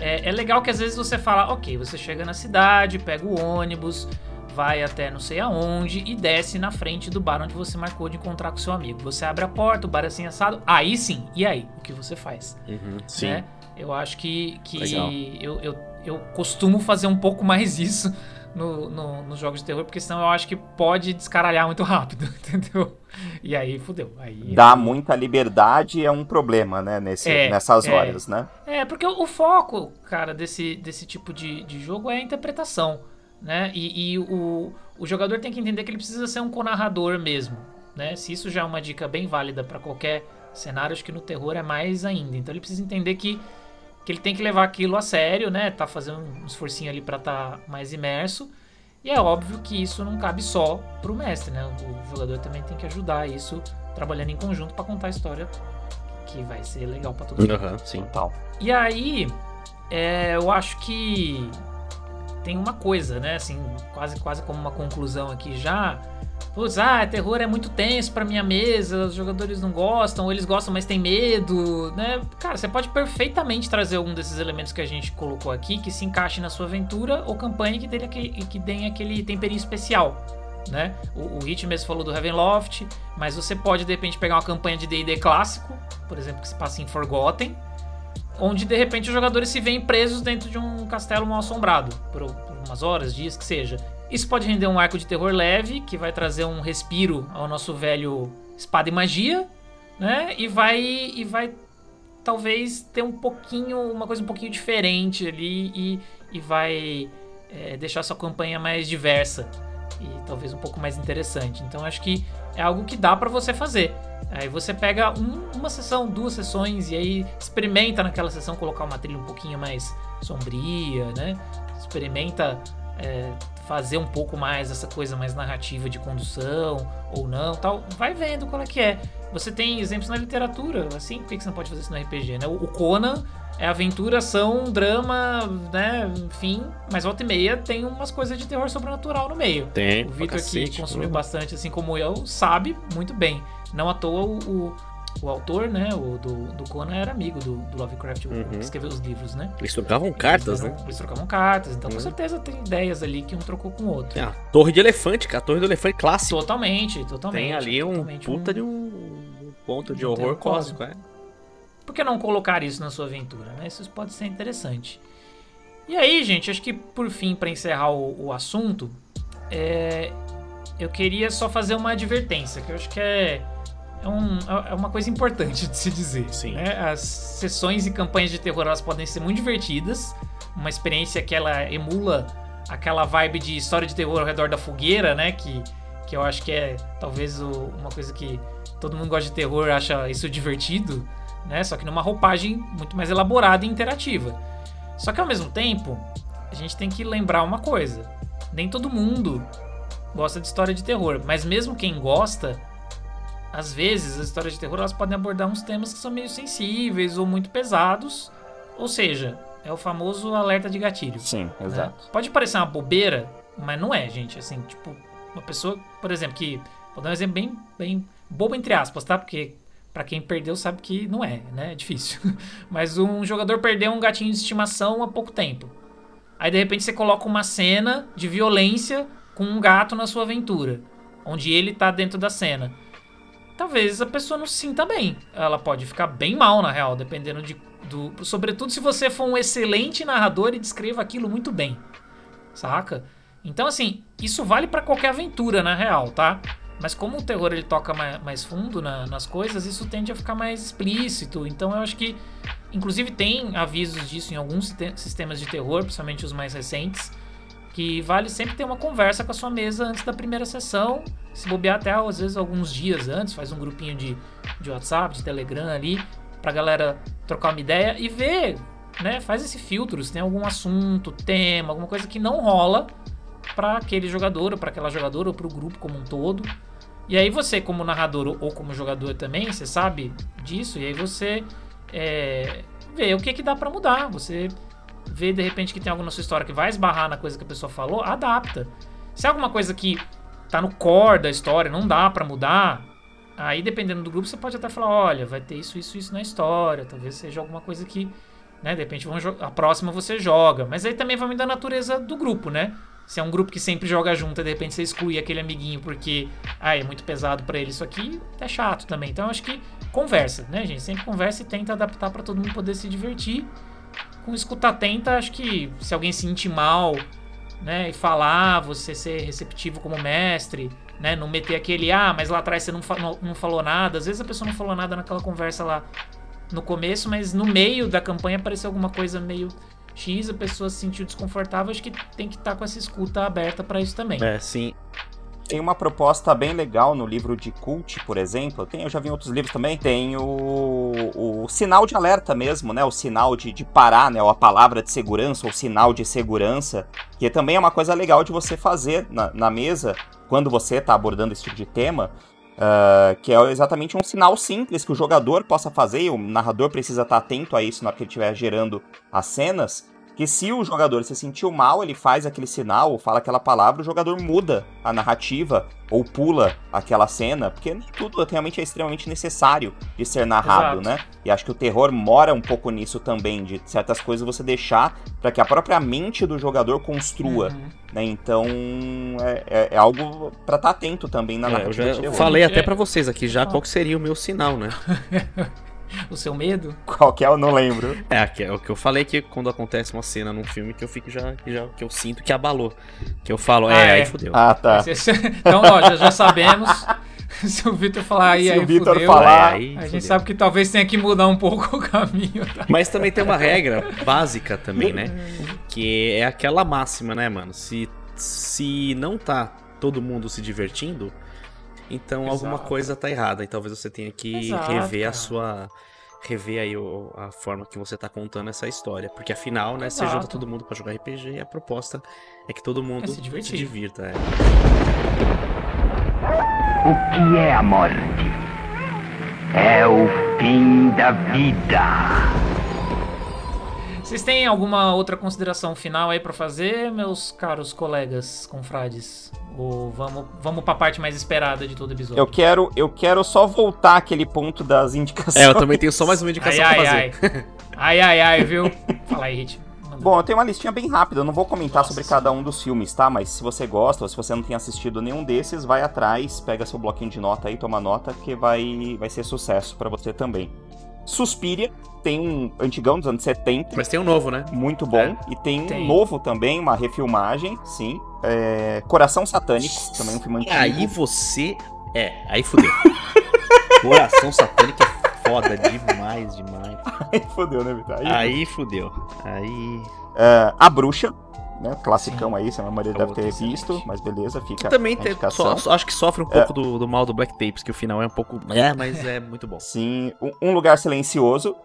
S1: é, é legal que às vezes você fala, ok, você chega na cidade, pega o ônibus, vai até não sei aonde e desce na frente do bar onde você marcou de encontrar com seu amigo. Você abre a porta, o bar é assim assado, aí sim, e aí? O que você faz?
S3: Uhum, sim.
S1: né? Eu acho que, que
S3: Legal.
S1: eu, eu, eu costumo fazer um pouco mais isso no, no, nos jogos de terror, porque senão eu acho que pode descaralhar muito rápido, entendeu? E aí fudeu. Aí,
S2: Dar muita liberdade é um problema, né? Nesse,
S1: É,
S2: nessas
S1: é.
S2: horas, né?
S1: É, porque o, o foco, cara, desse, desse tipo de, de jogo é a interpretação, né? E, e o, o jogador tem que entender que ele precisa ser um conarrador mesmo, né? Se isso já é uma dica bem válida pra qualquer cenário, acho que no terror é mais ainda. Então ele precisa entender que, que ele tem que levar aquilo a sério, né? Tá fazendo um esforcinho ali pra estar mais imerso. E é óbvio que isso não cabe só pro mestre, né? O jogador também tem que ajudar isso trabalhando em conjunto pra contar a história que vai ser legal pra todo mundo.
S3: Aham, sim.
S2: Total.
S1: E aí, é, eu acho que tem uma coisa, né? Assim, quase, quase como uma conclusão aqui já. Putz, ah, terror é muito tenso pra minha mesa, os jogadores não gostam, ou eles gostam, mas tem medo, né? Cara, você pode perfeitamente trazer algum desses elementos que a gente colocou aqui que se encaixe na sua aventura ou campanha que dê aquele, que dê aquele temperinho especial. Né? O, o Hit mesmo falou do Ravenloft, mas você pode de repente pegar uma campanha de D&D clássico, por exemplo, que se passa em Forgotten, onde de repente os jogadores se veem presos dentro de um castelo mal assombrado por, por umas horas, dias que seja. Isso pode render um arco de terror leve, que vai trazer um respiro ao nosso velho espada e magia, né? E vai e vai talvez ter um pouquinho, uma coisa um pouquinho diferente ali e, e vai é, deixar sua campanha mais diversa e talvez um pouco mais interessante. Então acho que é algo que dá pra você fazer. Aí você pega um- uma sessão, duas sessões e aí experimenta naquela sessão colocar uma trilha um pouquinho mais sombria, né? Experimenta é, fazer um pouco mais essa coisa mais narrativa de condução ou não, tal. Vai vendo qual é que é. Você tem exemplos na literatura, assim, por que que você não pode fazer isso no RPG, né? O Conan é aventura, ação, drama, né? Enfim, mas volta e meia tem umas coisas de terror sobrenatural no meio.
S3: Tem.
S1: O
S3: pra
S1: Victor, que consumiu
S3: pô.
S1: bastante, assim como eu, sabe muito bem. Não à toa o, o, o autor, né, o do, do Conan era amigo do, do Lovecraft,
S3: Uhum.
S1: que escreveu os livros, né?
S3: Eles trocavam cartas,
S1: eles,
S3: né?
S1: eram- Eles trocavam cartas, então com
S3: Uhum.
S1: certeza tem ideias ali que um trocou com o outro.
S3: Tem a torre de elefante, cara. A torre do elefante clássico.
S1: Totalmente, totalmente.
S3: Tem ali um puta de um, um ponto de
S1: um
S3: horror cósmico, é.
S1: Por que não colocar isso na sua aventura, né? Isso pode ser interessante. E aí, gente, acho que por fim, para encerrar o, o assunto, é, eu queria só fazer uma advertência, que eu acho que é, é, um- é uma coisa importante de se dizer.
S3: Sim.
S1: né? As sessões e campanhas de terror elas podem ser muito divertidas, uma experiência que ela emula aquela vibe de história de terror ao redor da fogueira, né? Que, que eu acho que é talvez o- uma coisa que todo mundo gosta de terror acha isso divertido, né? Só que numa roupagem muito mais elaborada e interativa. Só que ao mesmo tempo, a gente tem que lembrar uma coisa: nem todo mundo gosta de história de terror, mas mesmo quem gosta, às vezes as histórias de terror elas podem abordar uns temas que são meio sensíveis ou muito pesados, ou seja, é o famoso alerta de gatilho.
S2: Sim,
S1: né?
S2: exato.
S1: Pode parecer uma bobeira, mas não é, gente. Assim, tipo, uma pessoa, por exemplo, que. Vou dar um exemplo bem, bem bobo entre aspas, tá? Porque pra quem perdeu sabe que não é, né? É difícil. Mas um jogador perdeu um gatinho de estimação há pouco tempo. Aí de repente você coloca uma cena de violência com um gato na sua aventura, onde ele tá dentro da cena. Talvez a pessoa não se sinta bem. Ela pode ficar bem mal, na real, dependendo de, Do, sobretudo se você for um excelente narrador e descreva aquilo muito bem. Saca? Então, assim, isso vale para qualquer aventura, na real, tá? Mas como o terror ele toca mais, mais fundo na, nas coisas, isso tende a ficar mais explícito. Então eu acho que, inclusive, tem avisos disso em alguns sistemas de terror, principalmente os mais recentes, que vale sempre ter uma conversa com a sua mesa antes da primeira sessão. Se bobear até às vezes alguns dias antes, faz um grupinho de, de WhatsApp, de Telegram ali, pra galera trocar uma ideia e ver, né? Faz esse filtro, se tem algum assunto, tema, alguma coisa que não rola para aquele jogador, ou para aquela jogadora, ou para o grupo como um todo. E aí você, como narrador ou como jogador também, você sabe disso, e aí você é, vê o que, que dá para mudar. Você vê de repente que tem algo na sua história que vai esbarrar na coisa que a pessoa falou, adapta. Se é alguma coisa que tá no core da história, não dá para mudar, aí dependendo do grupo você pode até falar, olha, vai ter isso, isso, isso na história, talvez seja alguma coisa que, né, de repente a próxima você joga. Mas aí também vai me dar a natureza do grupo, né? Se é um grupo que sempre joga junto de repente você exclui aquele amiguinho porque ah, é muito pesado para ele isso aqui, é chato também. Então acho que conversa, né, gente? Sempre conversa e tenta adaptar para todo mundo poder se divertir. Com escuta atenta, acho que se alguém se sentir mal, né, e falar, você ser receptivo como mestre, né, não meter aquele, ah, mas lá atrás você não, não, não falou nada. Às vezes a pessoa não falou nada naquela conversa lá no começo, mas no meio da campanha apareceu alguma coisa meio X, a pessoa se sentiu desconfortável, acho que tem que estar tá com essa escuta aberta para isso também.
S3: É, sim.
S2: Tem uma proposta bem legal no livro de Cult, por exemplo. Tem, eu já vi em outros livros também. Tem o, o sinal de alerta mesmo, né? O sinal de, de parar, né? Ou a palavra de segurança, ou sinal de segurança. Que também é uma coisa legal de você fazer na, na mesa quando você está abordando esse tipo de tema. Uh, que é exatamente um sinal simples que o jogador possa fazer, e o narrador precisa estar atento a isso na hora que ele estiver gerando as cenas, que se o jogador se sentiu mal, ele faz aquele sinal ou fala aquela palavra, o jogador muda a narrativa ou pula aquela cena, porque tudo realmente é extremamente necessário de ser narrado, Exato. né? E acho que o terror mora um pouco nisso também, de certas coisas você deixar para que a própria mente do jogador construa, uhum. né? Então é, é, é algo para estar tá atento também na é, narrativa.
S3: Eu já falei até para vocês aqui já qual seria o meu sinal, né?
S1: o seu medo?
S2: Qual que é? Eu não lembro.
S3: É, é o que eu falei que quando acontece uma cena num filme que eu fico já, que, já que eu sinto que abalou. Que eu falo, é, ah, é, aí fudeu.
S2: Ah, tá.
S1: Então, ó, já, já sabemos. Se o Vitor falar aí, Se aí o Vitor fudeu, falar, é, aí, a fudeu. gente sabe que talvez tenha que mudar um pouco o caminho. Tá?
S3: Mas também tem uma regra básica também, né? Que é aquela máxima, né, mano? Se, se não tá todo mundo se divertindo, então Exato. alguma coisa tá errada e talvez você tenha que Exato, rever a sua rever aí o, a forma que você tá contando essa história, porque afinal, né, Exato. você junta todo mundo para jogar RPG e a proposta é que todo mundo é se, se, divirta. É.
S5: O que é a morte? É o fim da vida.
S1: Vocês têm alguma outra consideração final aí para fazer, meus caros colegas confrades? Ou vamos, vamos pra parte mais esperada de todo episódio?
S2: Eu quero, eu quero só voltar aquele ponto das indicações.
S3: É, eu também tenho só mais uma indicação
S1: ai,
S3: pra
S1: ai, fazer. Ai, ai, ai, ai viu? Fala aí, Hit.
S2: Bom, eu tenho uma listinha bem rápida, eu não vou comentar Nossa. sobre cada um dos filmes, tá? Mas se você gosta ou se você não tem assistido nenhum desses, vai atrás, pega seu bloquinho de nota aí, toma nota, que vai, vai ser sucesso para você também. Suspiria, tem um antigão dos anos 70.
S3: Mas tem um novo, né?
S2: Muito bom. É. E tem, tem, um novo também, uma refilmagem, sim. É... Coração Satânico, também um filme antigo.
S3: Aí você. É, aí fudeu. Coração Satânico é foda demais, demais.
S2: Aí fudeu, né, Vitor?
S3: Aí, aí fudeu. Aí.
S2: É, a Bruxa, né? Classicão Sim. aí, se a maioria deve ter visto, mas beleza, fica.
S3: Também tem, so, acho que sofre um pouco é. do, do, mal do Black Tapes, que o final é um pouco. É, mas é muito bom.
S2: Sim, um, um lugar silencioso,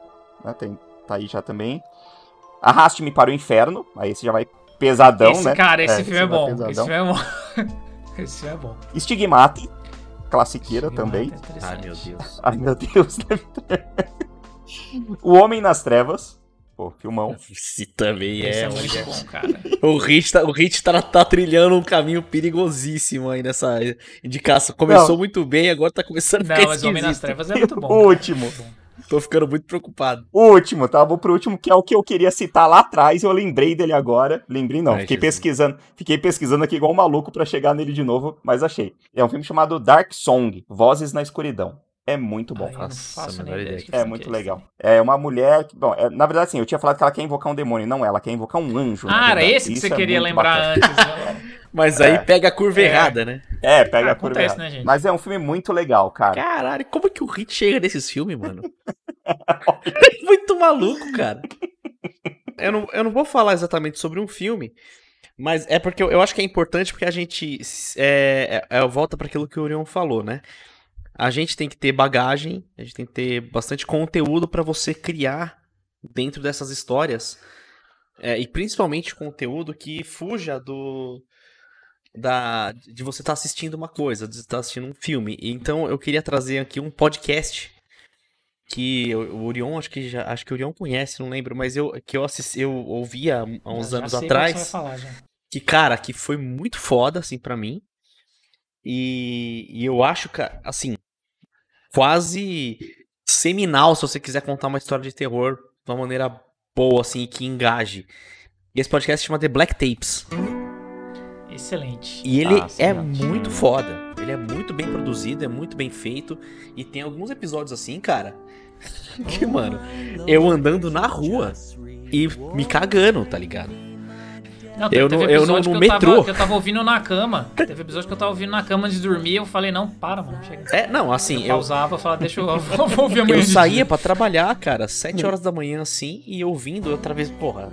S2: né? Tem, tá aí já também. Arraste-me para o inferno, aí esse já vai pesadão,
S1: esse,
S2: né?
S1: Cara, esse, é, filme, é bom. esse filme é bom. esse filme é bom.
S2: Estigmata, classiqueira também.
S3: É Ai, meu Deus.
S2: Ai, meu Deus. o Homem nas Trevas. Filmão.
S3: Esse também Esse é, é muito é. bom, cara. O Hit, tá, o Hit tá, tá, trilhando um caminho perigosíssimo aí nessa indicação. Começou não. muito bem, agora tá começando a
S1: ficar Não, mas Homem nas Trevas é muito bom.
S2: O último.
S3: Tô ficando muito preocupado.
S2: O último, tá? Vou pro último, que é o que eu queria citar lá atrás, eu lembrei dele agora. Lembrei não, Ai, fiquei Jesus. pesquisando. Fiquei pesquisando aqui igual um maluco para chegar nele de novo, mas achei. É um filme chamado Dark Song, Vozes na Escuridão. É muito bom.
S1: Ai,
S3: Nossa,
S1: ideia
S2: É muito
S1: que esse.
S2: legal. É uma mulher. que- Bom, é, na verdade, assim, eu tinha falado que ela quer invocar um demônio. Não, ela quer invocar um anjo.
S1: Ah, era esse que
S2: Isso
S1: você
S2: é
S1: queria lembrar
S2: bacana.
S1: antes. né?
S3: Mas aí
S2: É.
S3: pega a curva
S1: É.
S3: errada, né?
S2: É, pega
S1: Ah,
S2: a curva.
S1: acontece,
S2: errada.
S1: né, gente?
S2: Mas é um filme muito legal, cara.
S3: Caralho, como que o Hit chega nesses filmes, mano? É muito maluco, cara. Eu não, eu não vou falar exatamente sobre um filme, mas é porque eu, eu acho que é importante porque a gente é, é, é, volta para aquilo que o Orion falou, né? A gente tem que ter bagagem, a gente tem que ter bastante conteúdo para você criar dentro dessas histórias é, e principalmente conteúdo que fuja do da de você estar assistindo uma coisa, de estar assistindo um filme. Então eu queria trazer aqui um podcast que o Orion acho que já acho que o Orion conhece, não lembro, mas eu que eu assisti, eu ouvia há uns
S1: Já
S3: anos
S1: que
S3: atrás
S1: você vai falar, já.
S3: que, cara, que foi muito foda, assim, pra mim. E, e eu acho que, assim, quase seminal se você quiser contar uma história de terror de uma maneira boa, assim, que engaje. E esse podcast se chama The Black Tapes.
S1: Excelente.
S3: E ele
S2: Ah,
S3: é muito foda. Ele é muito bem produzido, é muito bem feito. E tem alguns episódios assim, cara, que, mano, eu andando na rua e me cagando, tá ligado?
S1: Não,
S3: Eu
S1: teve
S3: no- eu
S1: episódio
S3: no
S1: que eu tava-
S3: metrô.
S1: que eu tava ouvindo na cama. Teve episódio que eu tava ouvindo na cama antes de dormir. Eu falei, não, para, mano. Chega.
S3: É, não, assim,
S1: eu
S3: eu,
S1: pausava e falava, deixa eu, eu vou ouvir amanhã.
S3: Eu saía pra trabalhar, cara, 7 horas da manhã assim, e ouvindo outra vez, porra,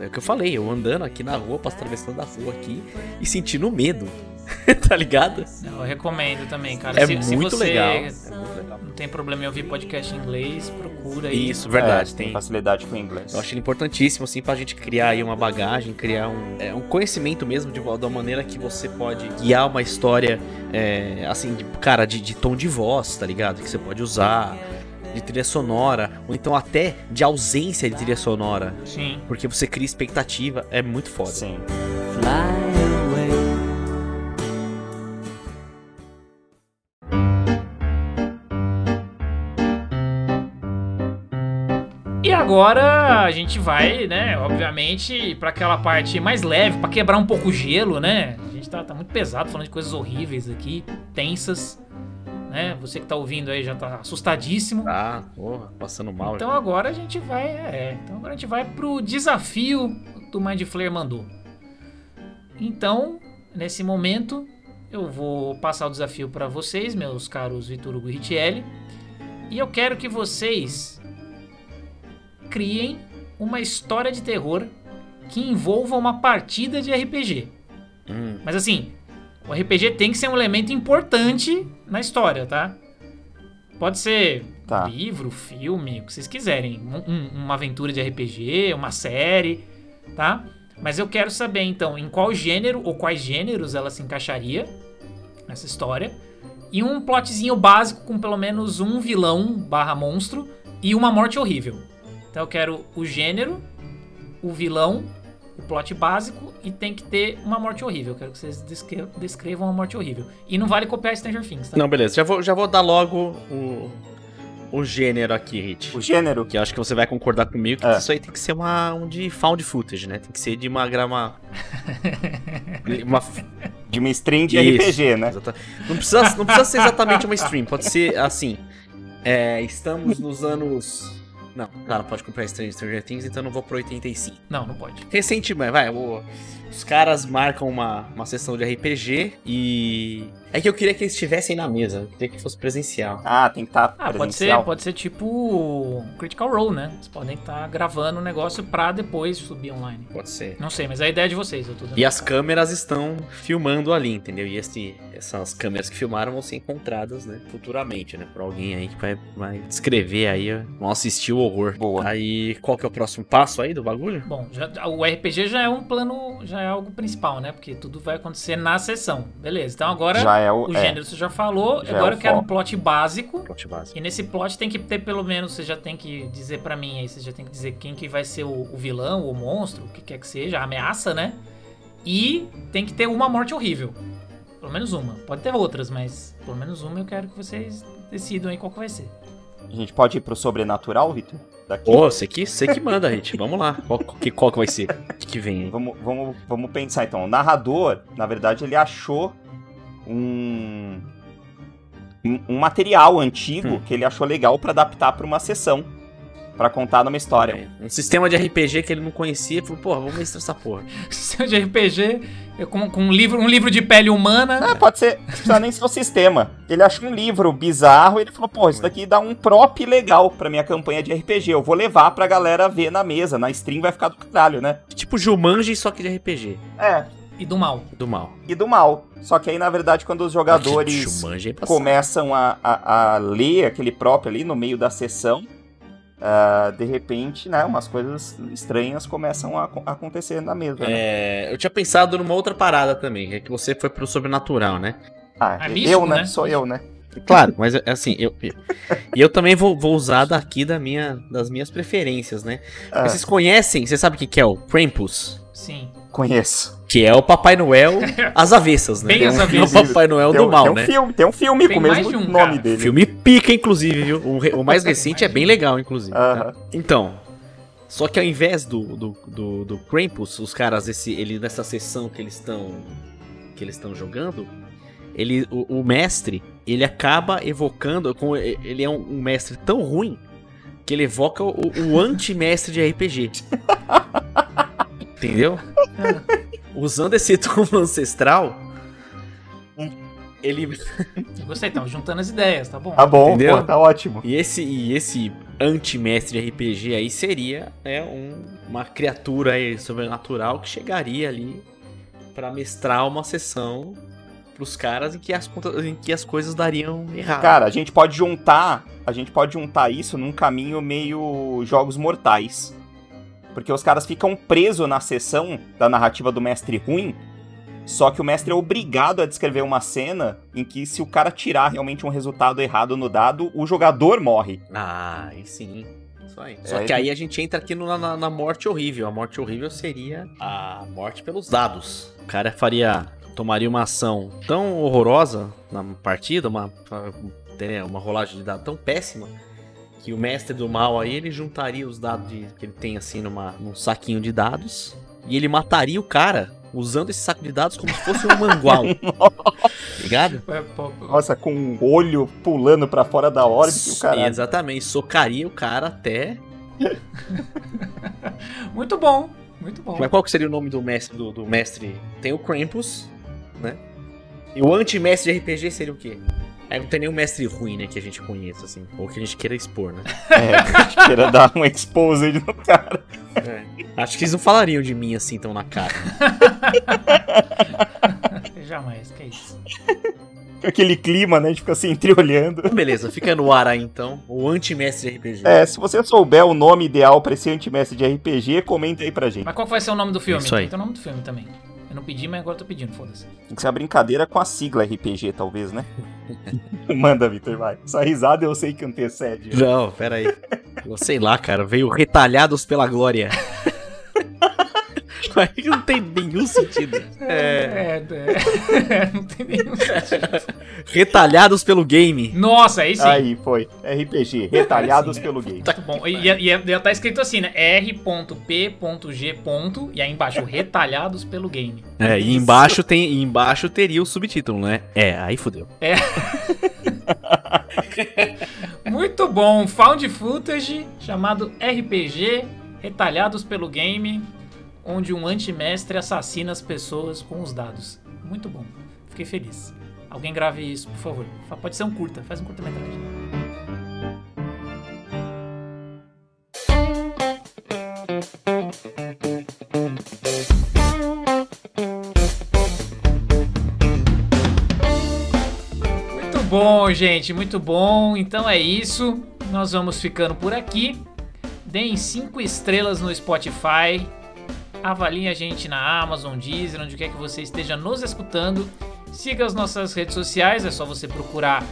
S3: é o que eu falei, eu andando aqui na rua, atravessando a rua aqui e sentindo medo, tá ligado?
S1: Eu recomendo também, cara.
S3: É
S1: se, se
S3: muito
S1: você
S3: legal. É muito legal.
S1: não tem problema em ouvir podcast em inglês, procura aí.
S3: Isso, verdade,
S2: É,
S3: tem.
S2: facilidade com o inglês.
S3: Eu acho ele importantíssimo, assim, pra gente criar aí uma bagagem, criar um, é, um conhecimento mesmo de, da maneira que você pode guiar uma história, é, assim, de, cara, de, de tom de voz, tá ligado? Que você pode usar, de trilha sonora, ou então até de ausência de trilha sonora.
S1: Sim.
S3: Porque você cria expectativa, é muito foda.
S2: Sim.
S1: E agora a gente vai, né, obviamente, pra aquela parte mais leve, pra quebrar um pouco o gelo, né? A gente tá, tá muito pesado falando de coisas horríveis aqui, tensas, né? Você que tá ouvindo aí já tá assustadíssimo.
S3: Ah, porra, passando mal.
S1: Então agora a gente vai, é, então agora a gente vai pro desafio do Mind Flayer mandou. Então, nesse momento, eu vou passar o desafio para vocês, meus caros Vitor Hugo Richelli, e eu quero que vocês criem uma história de terror que envolva uma partida de RPG.
S3: Hum,
S1: Mas assim, o RPG tem que ser um elemento importante na história, tá? Pode ser
S2: Tá.
S1: livro, filme, o que vocês quiserem. Um- um- uma aventura de RPG, uma série, tá? Mas eu quero saber, então, em qual gênero ou quais gêneros ela se encaixaria nessa história. E um plotzinho básico com pelo menos um vilão barra monstro e uma morte horrível. Então eu quero o gênero, o vilão, o plot básico e tem que ter uma morte horrível. Eu quero que vocês descre- descrevam uma morte horrível. E não vale copiar Stranger Things, tá?
S3: Não, beleza. Já vou, já vou dar logo o, o gênero aqui, Hit.
S2: O gênero.
S3: Que eu acho que você vai concordar comigo que
S2: É.
S3: isso aí tem que ser uma, um de found footage, né? Tem que ser de uma grama. uma
S2: De uma stream de
S3: Isso,
S2: RPG, né?
S3: Não precisa, não precisa ser exatamente uma stream, pode ser assim. é, estamos nos anos. Não, cara, pode comprar Stranger Stranger Things, então eu não vou pro 85.
S1: Não, não pode.
S3: Recentemente, vai, o- os caras marcam uma, uma sessão de RPG e. É que eu queria que eles estivessem na mesa, eu queria que fosse presencial.
S2: Ah, tem que estar
S1: Ah, pode ser, pode ser tipo Critical Role, né? Vocês podem estar gravando o negócio pra depois subir online.
S3: Pode ser.
S1: Não sei, mas a ideia é de vocês, eu tô dando.
S3: E as câmeras estão filmando ali, entendeu? E esse, essas câmeras que filmaram vão ser encontradas, né, futuramente, né? Por alguém aí que vai, vai descrever aí, vão assistir o horror.
S2: Boa.
S3: Aí, qual que é o próximo passo aí do bagulho?
S1: Bom, já- o RPG já é um plano, já é algo principal, né? Porque tudo vai acontecer na sessão. Beleza. Então agora
S2: Já é o.
S1: o
S2: é.
S1: gênero você já falou.
S2: Já é
S1: agora
S2: o
S1: eu quero um plot básico.
S3: Plot base.
S1: E nesse plot tem que ter pelo menos, você já tem que dizer pra mim aí, você já tem que dizer quem que vai ser o, o vilão, o monstro, o que quer que seja, a ameaça, né? E tem que ter uma morte horrível. Pelo menos uma. Pode ter outras, mas pelo menos uma eu quero que vocês decidam aí qual que vai ser.
S2: A gente pode ir pro sobrenatural, Vitor? Daqui.
S3: Ô, você que, você que manda, gente. Vamos lá. Qual, que, qual que vai ser? O que, que vem?
S2: Vamos, vamos, vamos pensar então. O narrador, na verdade, ele achou um. um, material antigo
S3: Hum.
S2: que ele achou legal pra adaptar pra uma sessão. Pra contar numa história.
S3: É, Um sistema de RPG que ele não conhecia e falou, porra, vamos mestrar essa porra.
S1: Sistema de RPG é com, com um, livro, um livro de pele humana.
S2: Ah, pode ser, não precisa nem ser o sistema. Ele achou um livro bizarro e ele falou, pô, isso daqui dá um prop legal pra minha campanha de RPG. Eu vou levar pra galera ver na mesa, na stream vai ficar do caralho, né?
S3: Tipo Jumanji, só que de RPG.
S2: É,
S1: E do mal.
S3: Do mal.
S2: e do mal. Só que aí, na verdade, quando os jogadores
S3: é
S2: começam a, a, a ler aquele próprio ali no meio da sessão, ah, de repente, né, umas coisas estranhas começam a, ac- acontecer na mesa. né?
S3: É, eu tinha pensado numa outra parada também, é que você foi pro sobrenatural, né?
S2: Ah,
S1: É
S2: eu,
S1: místico,
S2: né?
S1: né?
S2: Sou eu, né?
S3: Claro, mas é assim, eu, eu- e eu também vou, vou usar daqui da minha, das minhas preferências, né?
S2: Ah,
S3: Vocês conhecem, você sabe o que que é o Krampus?
S1: Sim.
S2: Conheço.
S3: Que é o Papai Noel às avessas, né?
S1: Bem às
S3: É o
S1: avessas.
S3: Papai Noel
S2: tem,
S3: do mal,
S2: tem um
S3: né?
S2: filme, tem um filme
S1: Tem
S2: com o mesmo
S1: de um,
S2: nome
S1: cara.
S2: dele.
S3: Filme pica, inclusive, viu? O, o mais recente é bem legal, inclusive. tá?
S2: Aham.
S3: Então, só que ao invés do, do, do, do Krampus, os caras, esse, ele, nessa sessão que eles estão que eles estão jogando, ele, o, o mestre, ele acaba evocando, com, ele é um, um mestre tão ruim que ele evoca o, o anti-mestre de RPG. Entendeu? Usando esse túmulo ancestral, ele
S1: Eu gostei, então, juntando as ideias, tá bom?
S2: Tá bom,
S3: Entendeu?
S2: pô, tá ótimo.
S3: E esse, e esse anti-mestre de RPG aí seria né, um- uma criatura aí sobrenatural que chegaria ali pra mestrar uma sessão pros caras em que as, em que as coisas dariam errado.
S2: Cara, a gente pode juntar, a gente pode juntar isso num caminho meio jogos mortais. Porque os caras ficam presos na sessão da narrativa do mestre ruim, só que o mestre é obrigado a descrever uma cena em que se o cara tirar realmente um resultado errado no dado, o jogador morre.
S3: Ah, aí sim. Isso aí.
S2: É,
S3: Só que
S2: aí-
S3: a gente entra aqui no- na, na morte horrível. A morte horrível seria a morte pelos dados. O cara faria. tomaria uma ação tão horrorosa na partida, uma, uma rolagem de dado tão péssima, que o mestre do mal aí ele juntaria os dados de- que ele tem assim numa, num saquinho de dados e ele mataria o cara usando esse saco de dados como se fosse um mangual. Ligado?
S1: É.
S2: Nossa, com um olho pulando pra fora da órbita e o caralho.
S3: Exatamente, socaria o cara até.
S1: Muito bom, muito bom.
S3: Mas qual que seria o nome do mestre do, do mestre? Tem o Krampus, né? E o anti-mestre de RPG seria o quê? Aí não tem nenhum mestre ruim, né, que a gente conheça, assim. Ou que a gente queira expor, né?
S2: É, que queira dar um exposed no cara.
S3: É. Acho que eles não falariam de mim assim tão na cara.
S1: Jamais, que é isso.
S2: Aquele clima, né? A gente fica assim, entreolhando.
S3: Então, beleza, fica no ar aí então. O anti-mestre de RPG.
S2: É, se você souber o nome ideal pra esse antimestre de RPG, comenta aí pra gente.
S1: Mas qual vai ser o nome do filme?
S3: Isso aí.
S1: Tem o nome do filme também. Eu não pedi, mas agora eu tô pedindo, foda-se.
S2: Tem que ser uma brincadeira com a sigla RPG, talvez, né? Manda, Vitor, vai. Essa risada eu sei que antecede.
S3: Não, pera aí. Eu sei lá, cara. Veio retalhados pela glória. Mas não tem nenhum sentido. É.
S1: É, é, não tem nenhum sentido.
S3: Retalhados pelo game.
S1: Nossa, aí sim.
S2: Aí, foi. RPG, retalhados pelo game.
S1: Muito bom. E, e, e, tá escrito assim, né? R.P.G. E aí embaixo, retalhados pelo game.
S3: É, e embaixo tem, e embaixo teria o subtítulo, né? É, aí fodeu.
S1: Muito bom. Found footage chamado RPG Retalhados pelo Game, onde um antimestre assassina as pessoas com os dados. Muito bom. Fiquei feliz. Alguém grave isso, por favor. Fa- Pode ser um curta, faz um curta-metragem. Muito bom, gente, muito bom. Então é isso. Nós vamos ficando por aqui. Deem 5 estrelas no Spotify. Avaliem a gente na Amazon, Deezer, onde quer que você esteja nos escutando. Siga as nossas redes sociais, é só você procurar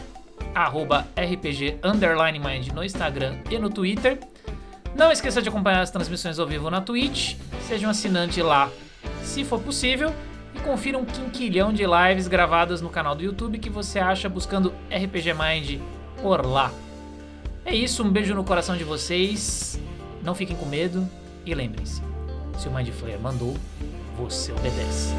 S1: arroba RPG Underline Mind no Instagram e no Twitter. Não esqueça de acompanhar as transmissões ao vivo na Twitch. Seja um assinante lá, se for possível. E confira um quinquilhão de lives gravadas no canal do YouTube que você acha buscando RPG Mind por lá. É isso, um beijo no coração de vocês. Não fiquem com medo e lembrem-se: se o Mind Flayer mandou, você obedece.